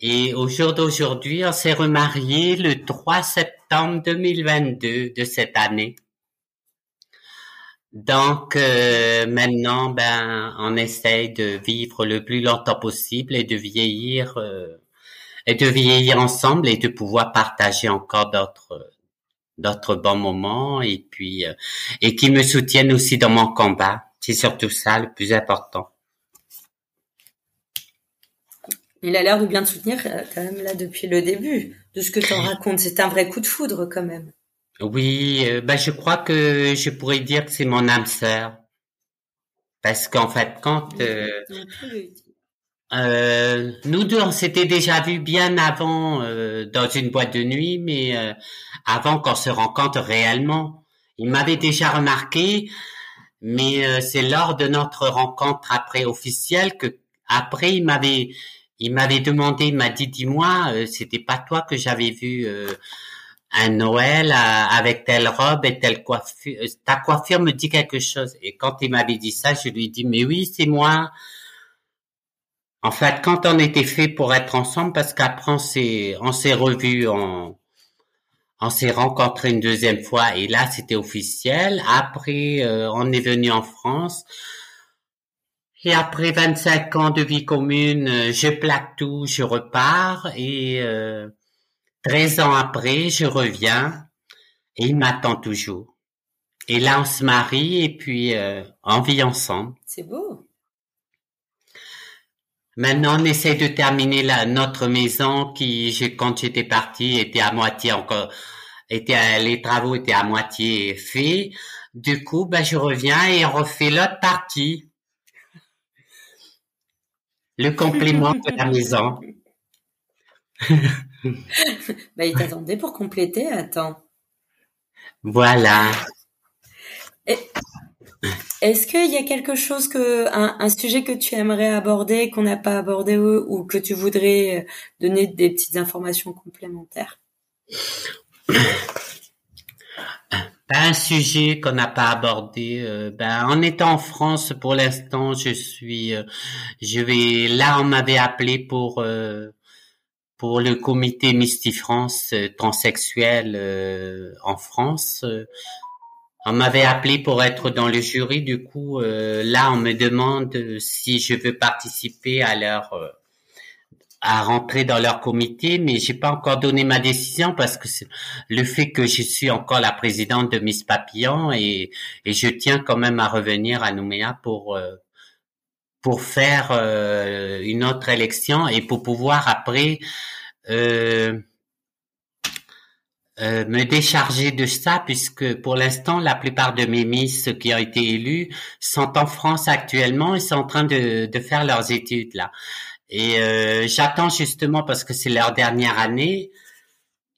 et au jour d'aujourd'hui, on s'est remarié le 3 septembre 2022 de cette année. Donc euh, maintenant, ben, on essaye de vivre le plus longtemps possible et de vieillir euh, et de vieillir ensemble et de pouvoir partager encore d'autres d'autres bons moments et puis euh, et qui me soutiennent aussi dans mon combat. C'est surtout ça le plus important. Il a l'air de bien te soutenir euh, quand même là depuis le début de ce que tu en racontes. C'est un vrai coup de foudre quand même. Oui, euh, ben je crois que je pourrais dire que c'est mon âme sœur. Parce qu'en fait, quand euh, nous deux, on s'était déjà vus bien avant euh, dans une boîte de nuit, mais euh, avant qu'on se rencontre réellement. Il m'avait déjà remarqué, mais c'est lors de notre rencontre après officielle que après il m'avait il m'avait demandé, il m'a dit dis-moi, c'était pas toi que j'avais vu un Noël avec telle robe et telle coiffure. Ta coiffure me dit quelque chose. Et quand il m'avait dit ça, je lui ai dit mais oui, c'est moi. En fait, quand on était fait pour être ensemble, parce qu'après on s'est, on s'est revus, on, s'est rencontrés une deuxième fois et là c'était officiel. Après, euh, on est venu en France. Et après 25 ans de vie commune, euh, je plaque tout, je repars et euh, 13 ans après, je reviens et il m'attend toujours. Et là, on se marie et puis euh, on vit ensemble. C'est beau. Maintenant, on essaie de terminer la, notre maison qui, quand j'étais parti, était à moitié encore, était, les travaux étaient à moitié faits. Du coup, ben, je reviens et on refait l'autre partie. Le complément de la maison. [laughs] ben, il t'attendait pour compléter, attends. Voilà. Est-ce qu'il y a quelque chose que un, sujet que tu aimerais aborder qu'on n'a pas abordé ou, que tu voudrais euh, donner des petites informations complémentaires? Un sujet qu'on n'a pas abordé. Euh, ben, en étant en France, pour l'instant, je suis, euh, je vais. Là, on m'avait appelé pour pour le comité Misty France transsexuel en France. On m'avait appelé pour être dans le jury, du coup, euh, là, on me demande si je veux participer à leur euh, à rentrer dans leur comité, mais j'ai pas encore donné ma décision parce que le fait que je suis encore la présidente de Miss Papillon et, et je tiens quand même à revenir à Nouméa pour euh, pour faire une autre élection et pour pouvoir après euh, euh, me décharger de ça puisque pour l'instant la plupart de mes miss qui ont été élues sont en France actuellement et sont en train de, de faire leurs études là. Et euh, j'attends justement parce que c'est leur dernière année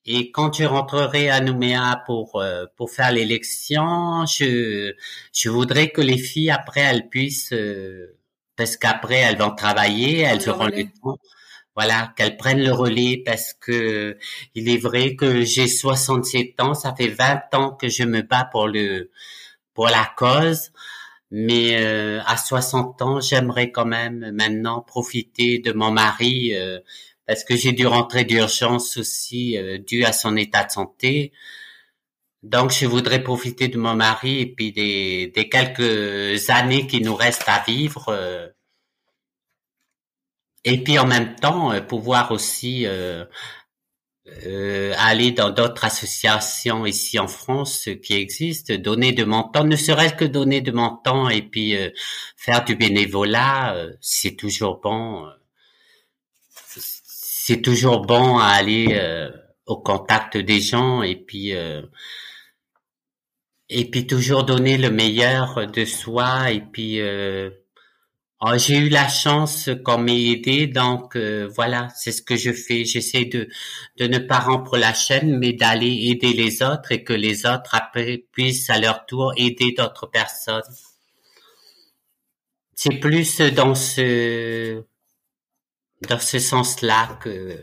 et quand je rentrerai à Nouméa pour euh, pour faire l'élection, je je voudrais que les filles après elles puissent parce qu'après elles vont travailler, elles auront le temps voilà, qu'elle prenne le relais parce que il est vrai que j'ai 67 ans, ça fait 20 ans que je me bats pour le pour la cause, mais euh, à 60 ans, j'aimerais quand même maintenant profiter de mon mari euh, parce que j'ai dû rentrer d'urgence aussi euh, dû à son état de santé. Donc, je voudrais profiter de mon mari et puis des, des quelques années qui nous restent à vivre. Euh, et puis en même temps, euh, pouvoir aussi euh, euh, aller dans d'autres associations ici en France qui existent, donner de mon temps, ne serait-ce que donner de mon temps et puis faire du bénévolat, c'est toujours bon. c'est toujours bon à aller au contact des gens et puis et puis toujours donner le meilleur de soi et puis euh, oh, j'ai eu la chance qu'on m'ait aidé donc euh, voilà c'est ce que je fais. J'essaie de de ne pas rompre la chaîne mais d'aller aider les autres et que les autres puissent à leur tour aider d'autres personnes. C'est plus dans ce dans ce sens-là que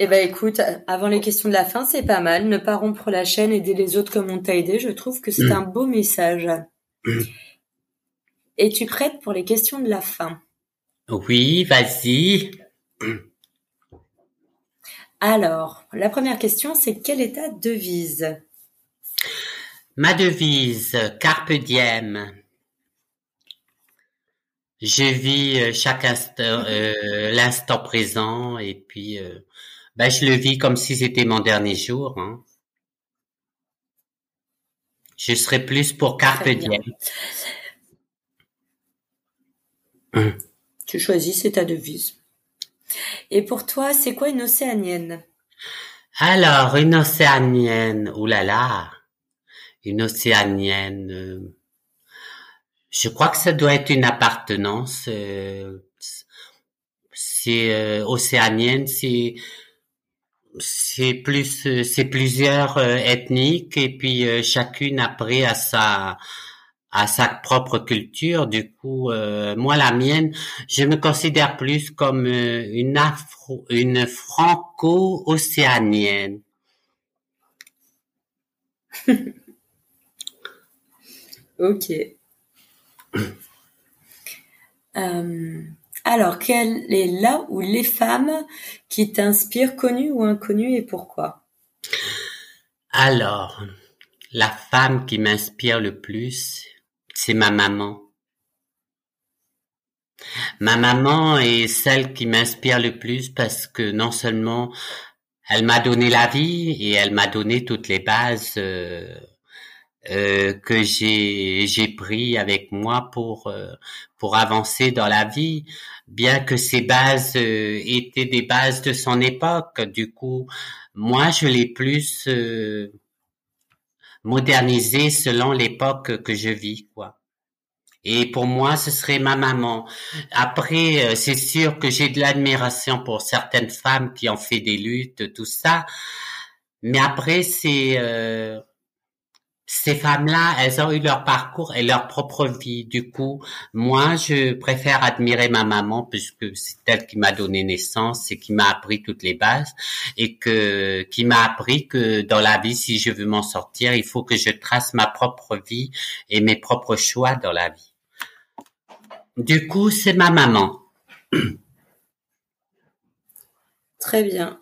Eh ben écoute, avant les questions de la fin, c'est pas mal. Ne pas rompre la chaîne, aider les autres comme on t'a aidé. Je trouve que c'est mm. un beau message. Mm. Es-tu prête pour les questions de la fin? Oui, vas-y. Alors, la première question, c'est quelle est ta devise? Ma devise, carpe diem. Je vis euh, chaque instant, euh, l'instant présent et puis euh, ben, je le vis comme si c'était mon dernier jour. Hein. Je serais plus pour Carpe Diem. Hum. Tu choisis, c'est ta devise. Et pour toi, c'est quoi une océanienne? Alors, une océanienne, oulala, là là, une océanienne. Euh, je crois que ça doit être une appartenance. Euh, c'est euh, océanienne, c'est c'est plus c'est plusieurs euh, ethniques et puis euh, chacune après à sa à sa propre culture. Du coup euh, moi la mienne je me considère plus comme une afro une franco-océanienne. [laughs] Ok. Euh, alors, quelle est là ou les femmes qui t'inspirent, connues ou inconnues, et pourquoi? Alors, la femme qui m'inspire le plus, c'est ma maman. Ma maman est celle qui m'inspire le plus parce que non seulement elle m'a donné la vie et elle m'a donné toutes les bases euh, euh, que j'ai pris avec moi pour euh, pour avancer dans la vie bien que ces bases euh, étaient des bases de son époque. Du coup moi je l'ai plus modernisé selon l'époque que je vis quoi. Et pour moi ce serait ma maman. Après c'est sûr que j'ai de l'admiration pour certaines femmes qui ont fait des luttes tout ça. Mais après c'est ces femmes-là, elles ont eu leur parcours et leur propre vie. Du coup, moi, je préfère admirer ma maman puisque c'est elle qui m'a donné naissance et qui m'a appris toutes les bases et que qui m'a appris que dans la vie, si je veux m'en sortir, il faut que je trace ma propre vie et mes propres choix dans la vie. Du coup, c'est ma maman. Très bien.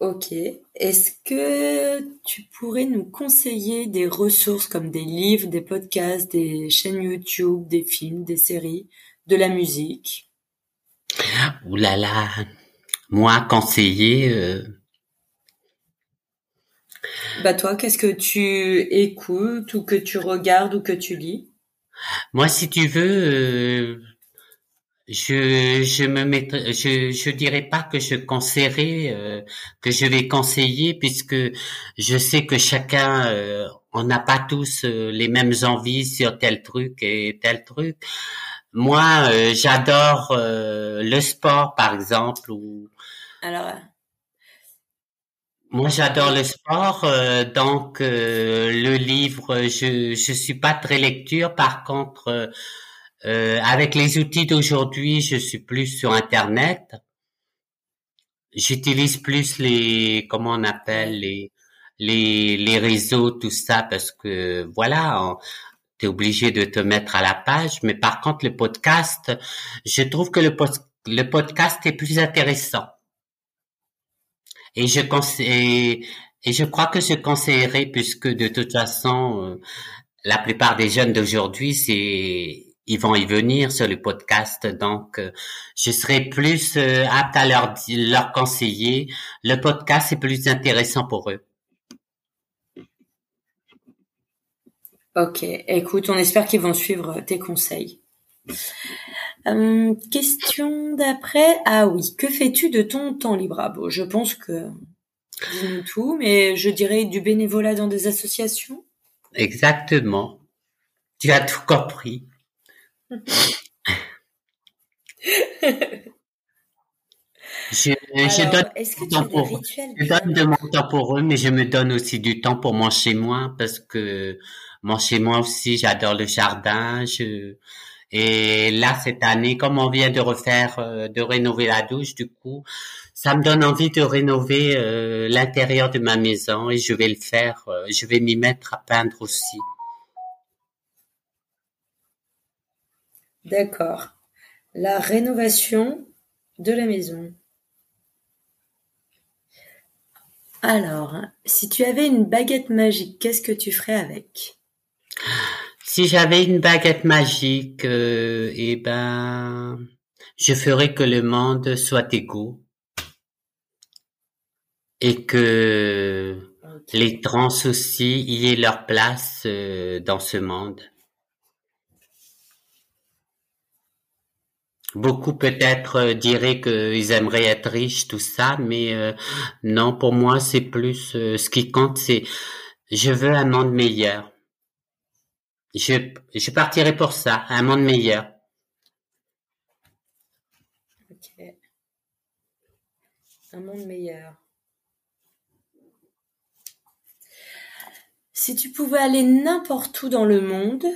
Ok. Est-ce que tu pourrais nous conseiller des ressources comme des livres, des podcasts, des chaînes YouTube, des films, des séries, de la musique? Ouh là là, moi conseiller. Euh... Bah toi, qu'est-ce que tu écoutes ou que tu regardes ou que tu lis? Moi, si tu veux, euh, je je me mettrai, je je dirais pas que je conseillerais euh, que je vais conseiller puisque je sais que chacun euh, on n'a pas tous euh, les mêmes envies sur tel truc et tel truc. Moi, j'adore le sport par exemple ou Alors moi, j'adore le sport, donc le livre, je je suis pas très lecture. Par contre, euh, avec les outils d'aujourd'hui, je suis plus sur Internet. J'utilise plus les, comment on appelle, les, les, les réseaux, tout ça, parce que voilà, tu es obligé de te mettre à la page. Mais par contre, le podcast, je trouve que le, le podcast est plus intéressant. et je conseille et je crois que je conseillerais puisque de toute façon euh, la plupart des jeunes d'aujourd'hui c'est ils vont y venir sur le podcast donc euh, je serai plus euh, apte à leur leur conseiller le podcast est plus intéressant pour eux. Ok, écoute, on espère qu'ils vont suivre tes conseils. Euh, question d'après. Ah oui, que fais-tu de ton temps libre? Ah, bon, Je pense que dis tout, mais je dirais du bénévolat dans des associations. Exactement. Tu as tout compris. Je, je donne, je donne de mon temps pour eux, mais je me donne aussi du temps pour mon chez moi parce que mon chez moi aussi, j'adore le jardin. Je, et là, cette année, comme on vient de refaire, euh, de rénover la douche, du coup, ça me donne envie de rénover euh, l'intérieur de ma maison et je vais le faire. Euh, je vais m'y mettre à peindre aussi. D'accord. La rénovation de la maison. Alors, si tu avais une baguette magique, qu'est-ce que tu ferais avec? Si j'avais une baguette magique, euh, eh ben, je ferais que le monde soit égaux et que les trans aussi y aient leur place euh, dans ce monde. Beaucoup peut-être euh, diraient qu'ils aimeraient être riches, tout ça, mais non, pour moi, c'est plus ce qui compte, c'est je veux un monde meilleur. Je, je partirai pour ça, un monde meilleur. Ok. Un monde meilleur. Si tu pouvais aller n'importe où dans le monde,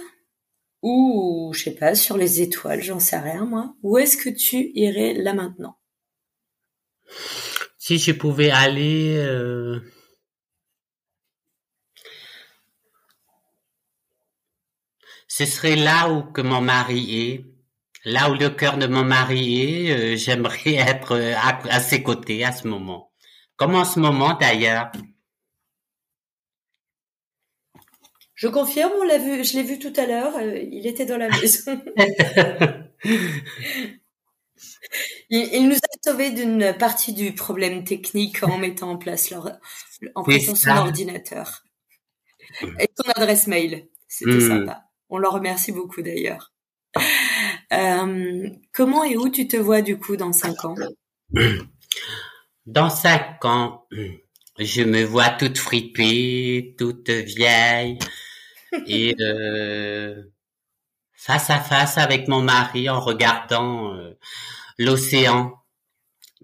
ou je sais pas, sur les étoiles, j'en sais rien moi, où est-ce que tu irais là maintenant? Si je pouvais aller euh, ce serait là où que mon mari est, là où le cœur de mon mari est, euh, j'aimerais [laughs] être euh, à, ses côtés à ce moment. Comme en ce moment d'ailleurs. Je confirme, on l'a vu, je l'ai vu tout à l'heure, euh, il était dans la maison. [laughs] il, nous a sauvé d'une partie du problème technique en mettant en place leur, en son ordinateur. Et ton adresse mail. C'était hmm. sympa. On leur remercie beaucoup d'ailleurs. Euh, comment et où tu te vois du coup dans cinq ans? [clears throat] Dans cinq ans, je me vois toute fripée, toute vieille et euh, face à face avec mon mari en regardant euh, l'océan,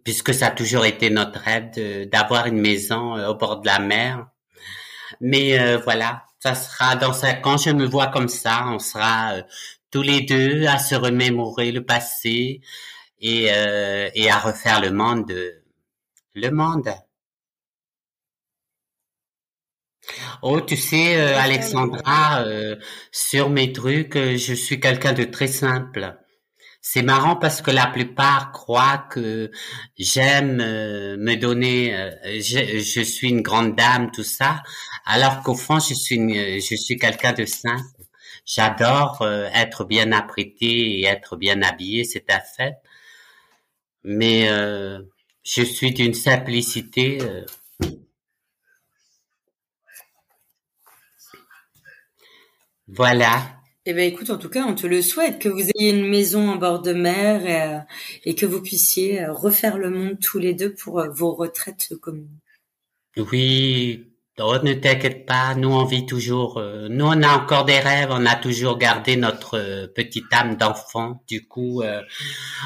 puisque ça a toujours été notre rêve d'avoir une maison au bord de la mer. Mais voilà, ça sera dans cinq ans, je me vois comme ça, on sera euh, tous les deux à se remémorer le passé et, euh, et à refaire le monde, le monde. Oh, tu sais, euh, Alexandra, sur mes trucs, je suis quelqu'un de très simple. C'est marrant parce que la plupart croient que j'aime euh, me donner, euh, je, suis une grande dame, tout ça, alors qu'au fond je suis je suis quelqu'un de simple. J'adore euh, être bien apprêté et être bien habillé, c'est un fait. Mais je suis d'une simplicité. Voilà. Eh ben écoute, en tout cas, on te le souhaite, que vous ayez une maison en bord de mer et, euh, que vous puissiez euh, refaire le monde tous les deux pour euh, vos retraites communes. Oui, oh, ne t'inquiète pas, nous on vit toujours, nous on a encore des rêves, on a toujours gardé notre petite âme d'enfant, du coup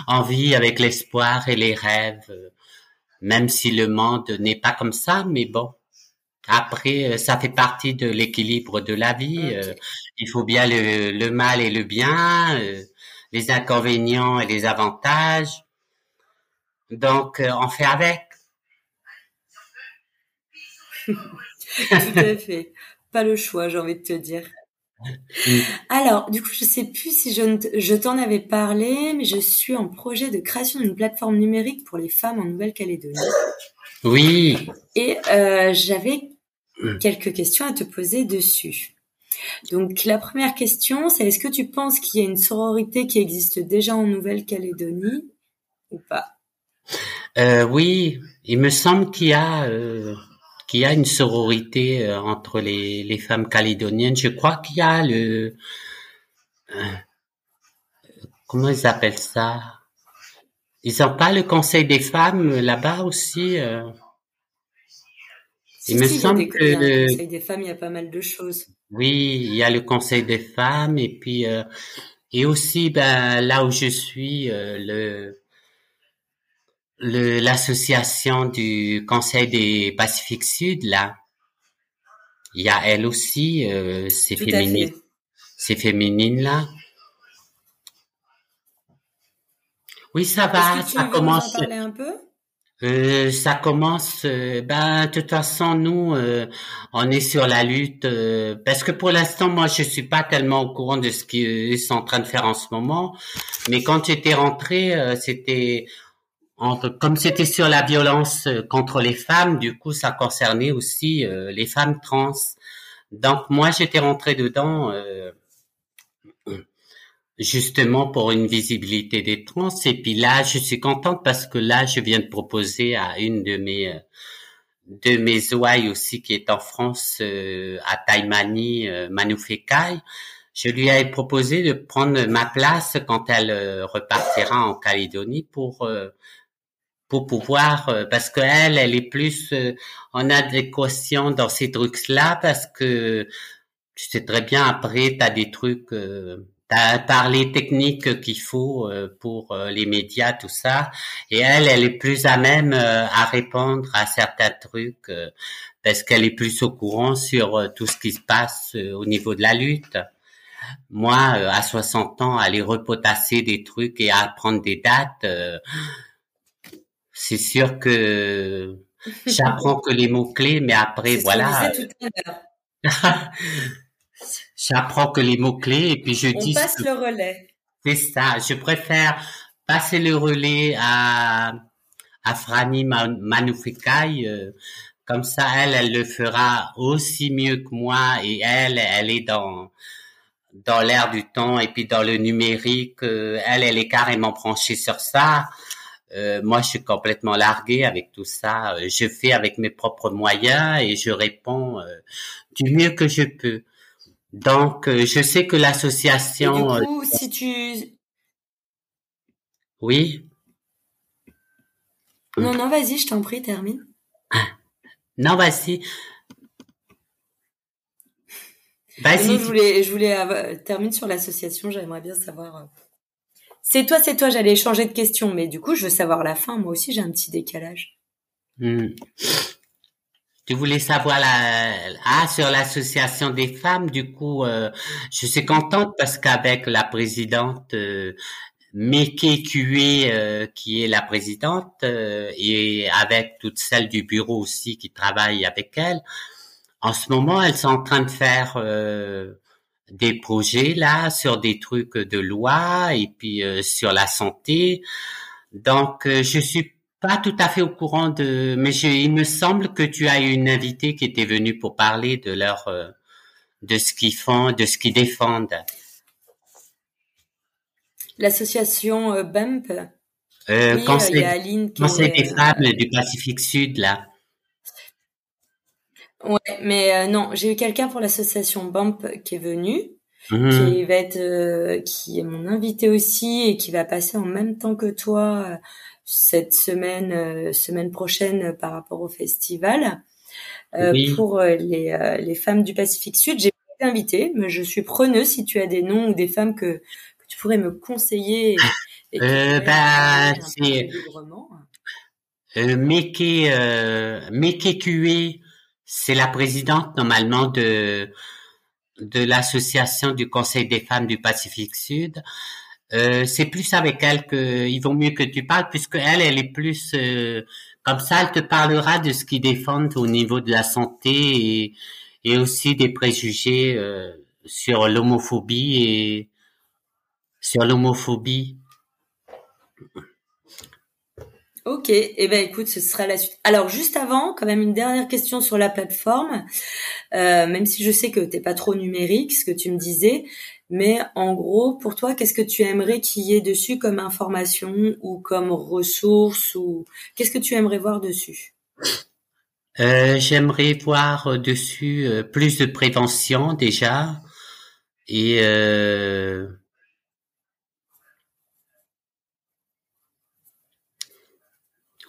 on vit avec l'espoir et les rêves, même si le monde n'est pas comme ça, mais bon, après, euh, ça fait partie de l'équilibre de la vie. Euh, il faut bien le, le, mal et le bien, euh, les inconvénients et les avantages. Donc, on fait avec. [laughs] Tout à fait. Pas le choix, j'ai envie de te dire. Alors, du coup, je sais plus si je, je t'en avais parlé, mais je suis en projet de création d'une plateforme numérique pour les femmes en Nouvelle-Calédonie. Oui. Et euh, j'avais hmm. quelques questions à te poser dessus. Donc, la première question, c'est est-ce que tu penses qu'il y a une sororité qui existe déjà en Nouvelle-Calédonie ou pas? Euh, Oui, il me semble qu'il y a euh, qu'il y a une sororité euh, entre les, les femmes calédoniennes. Je crois qu'il y a le euh, comment ils appellent ça? Ils n'ont pas le conseil des femmes là-bas aussi euh? Il me semble que le conseil des femmes, il y a pas mal de choses. Oui, il y a le conseil des femmes et puis et aussi ben là où je suis le l'association du Conseil des Pacifiques Sud, là, il y a elle aussi, euh, ces féminines, ces féminines là. Oui, ça va, ça commence. un peu? Euh, ça commence. Euh, ben, de toute façon, nous, euh, on est sur la lutte euh, parce que pour l'instant, moi, je suis pas tellement au courant de ce qu'ils sont en train de faire en ce moment. Mais quand j'étais rentrée, c'était comme c'était sur la violence contre les femmes, du coup, ça concernait aussi les femmes trans. Donc moi, j'étais rentrée dedans justement pour une visibilité des trans. Et puis là, je suis contente parce que là, je viens de proposer à une de mes de mes ouailles aussi qui est en France à Taïmani, Manoufekai. Je lui ai proposé de prendre ma place quand elle repartira en Calédonie pour pour pouvoir euh, parce que elle est plus euh, en adéquation dans ces trucs là parce que tu sais très bien après tu as des trucs euh, t'as parlé techniques qu'il faut euh, pour les médias tout ça. Et elle elle est plus à même à répondre à certains trucs parce qu'elle est plus au courant sur tout ce qui se passe au niveau de la lutte. Moi à 60 ans aller repotasser des trucs et apprendre des dates c'est sûr que [laughs] j'apprends que les mots-clés, mais après, voilà. [laughs] j'apprends que les mots-clés et puis je On dis... On passe le relais. C'est ça. Je préfère passer le relais à, à Franny Manufekai. Euh, comme ça, elle, elle le fera aussi mieux que moi et elle, elle est dans dans l'air du temps et puis dans le numérique. Euh, elle, elle est carrément branchée sur ça. Euh, moi, je suis complètement largué avec tout ça. Je fais avec mes propres moyens et je réponds du mieux que je peux. Donc, je sais que l'association. Du coup, si tu. Oui. Non, non, vas-y, je t'en prie, termine. Non, vas-y. Vas-y. Je voulais, je voulais terminer sur l'association. J'aimerais bien savoir c'est toi, c'est toi, j'allais changer de question, mais du coup, je veux savoir la fin. Moi aussi, j'ai un petit décalage. Hmm. Tu voulais savoir la ah sur l'association des femmes. Du coup, euh, je suis contente parce qu'avec la présidente euh, Meke euh, qui est la présidente, euh, et avec toutes celles du bureau aussi qui travaillent avec elle, en ce moment, elles sont en train de faire euh, des projets là sur des trucs de loi et puis euh, sur la santé. Donc euh, je suis pas tout à fait au courant de, mais il me semble que tu as eu une invitée qui était venue pour parler de leur, euh, de ce qu'ils font, de ce qu'ils défendent. L'association BEMP. Euh, oui, conseil, il y a Aline qui conseil des femmes du Pacifique Sud là. Ouais, mais euh, non, j'ai eu quelqu'un pour l'association BAMP qui est venu, mmh. qui va être, euh, qui est mon invité aussi et qui va passer en même temps que toi euh, cette semaine, semaine prochaine par rapport au festival. Pour les, les femmes du Pacifique Sud, j'ai pas été invitée, mais je suis preneuse si tu as des noms ou des femmes que, que tu pourrais me conseiller. Et, euh, bah, c'est euh, Meke, euh, Meke c'est la présidente normalement de de l'association du Conseil des femmes du Pacifique Sud. Euh, c'est plus avec elle que il vaut mieux que tu parles puisque elle, elle est plus euh, comme ça. Elle te parlera de ce qu'ils défendent au niveau de la santé et, aussi des préjugés euh, sur l'homophobie et sur l'homophobie. Ok, et eh ben écoute, ce sera la suite. Alors juste avant, quand même une dernière question sur la plateforme, même si je sais que t'es pas trop numérique, ce que tu me disais, mais en gros, pour toi, qu'est-ce que tu aimerais qu'il y ait dessus comme information ou comme ressources ou qu'est-ce que tu aimerais voir dessus? Euh, J'aimerais voir dessus euh, plus de prévention déjà. Et euh,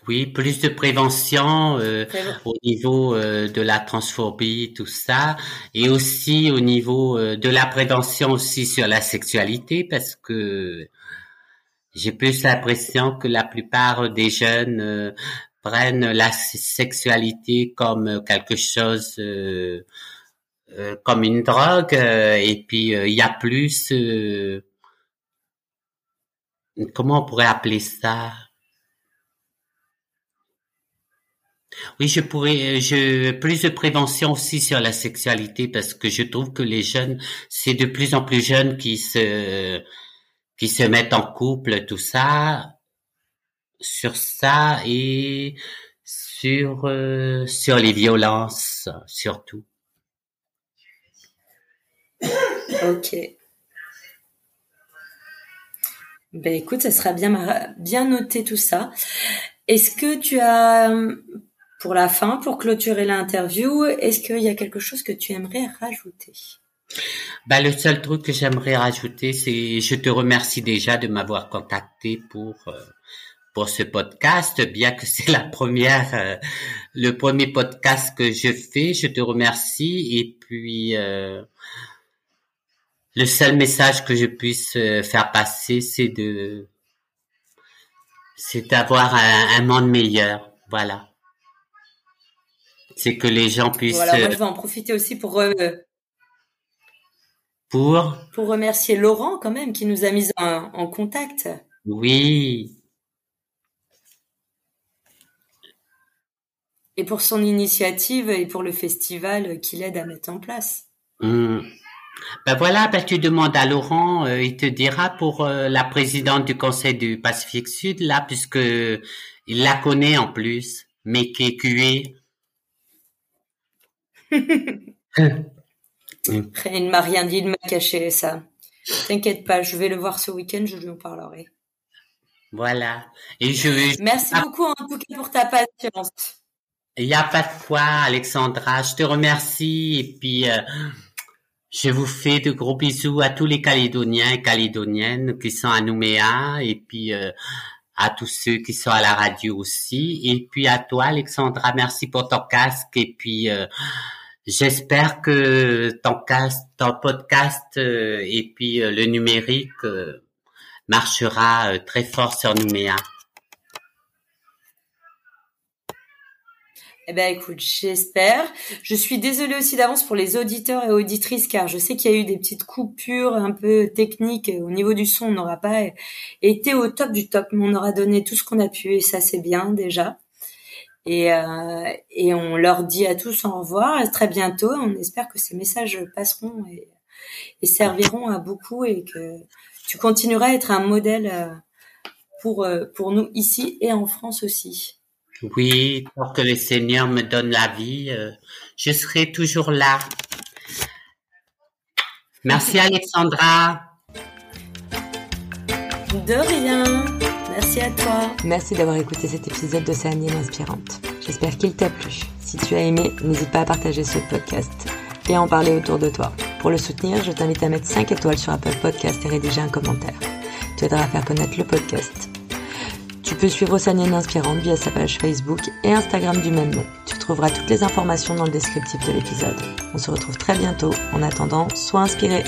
Oui, plus de prévention euh, au niveau euh, de la transphobie, tout ça, et aussi au niveau euh, de la prévention aussi sur la sexualité, parce que j'ai plus l'impression que la plupart des jeunes prennent la sexualité comme quelque chose, comme une drogue, et puis il y a plus, comment on pourrait appeler ça? Oui, je pourrais, euh, je plus de prévention aussi sur la sexualité parce que je trouve que les jeunes, c'est de plus en plus jeunes qui se qui se mettent en couple, tout ça, sur ça et sur euh, sur les violences surtout. Ok. Ben écoute, ça sera bien bien noté tout ça. Est-ce que tu as pour la fin, pour clôturer l'interview, est-ce qu'il y a quelque chose que tu aimerais rajouter? Bah, le seul truc que j'aimerais rajouter, c'est je te remercie déjà de m'avoir contacté pour euh, pour ce podcast, bien que c'est la première euh, le premier podcast que je fais. Je te remercie et puis euh, le seul message que je puisse faire passer, c'est de c'est d'avoir un monde meilleur. Voilà c'est que les gens puissent. Voilà, moi je vais en profiter aussi pour euh, pour pour remercier Laurent quand même qui nous a mis en, contact. Oui. Et pour son initiative et pour le festival qu'il aide à mettre en place. Mmh. Ben voilà, ben tu demandes à Laurent, euh, il te dira pour euh, la présidente du Conseil du Pacifique Sud, là, puisque il la connaît en plus, mais qui est il ne m'a rien dit, il m'a caché ça. T'inquiète pas, je vais le voir ce week-end, je lui en parlerai. Voilà. Et je. Merci beaucoup en tout cas pour ta patience. Il n'y a pas de quoi, Alexandra. Je te remercie et puis euh, je vous fais de gros bisous à tous les Calédoniens et Calédoniennes qui sont à Nouméa et puis euh, à tous ceux qui sont à la radio aussi. Et puis à toi, Alexandra, merci pour ton casque et puis. Euh, J'espère que ton, cast, ton podcast euh, et puis euh, le numérique euh, marchera très fort sur Nouméa. Eh ben écoute, j'espère. Je suis désolée aussi d'avance pour les auditeurs et auditrices car je sais qu'il y a eu des petites coupures un peu techniques au niveau du son. On n'aura pas été au top du top, mais on aura donné tout ce qu'on a pu et ça c'est bien déjà. Et, euh, et on leur dit à tous au revoir, à très bientôt. On espère que ces messages passeront et, et serviront à beaucoup et que tu continueras à être un modèle euh, pour, euh, pour nous ici et en France aussi. Oui, pour que le Seigneur me donne la vie, euh, je serai toujours là. Merci Alexandra. De rien. Merci à toi. Merci d'avoir écouté cet épisode d'Océanienne Inspirante. J'espère qu'il t'a plu. Si tu as aimé, n'hésite pas à partager ce podcast et à en parler autour de toi. Pour le soutenir, je t'invite à mettre 5 étoiles sur Apple Podcast et rédiger un commentaire. Tu aideras à faire connaître le podcast. Tu peux suivre Océanienne Inspirante via sa page Facebook et Instagram du même nom. Tu trouveras toutes les informations dans le descriptif de l'épisode. On se retrouve très bientôt. En attendant, sois inspiré.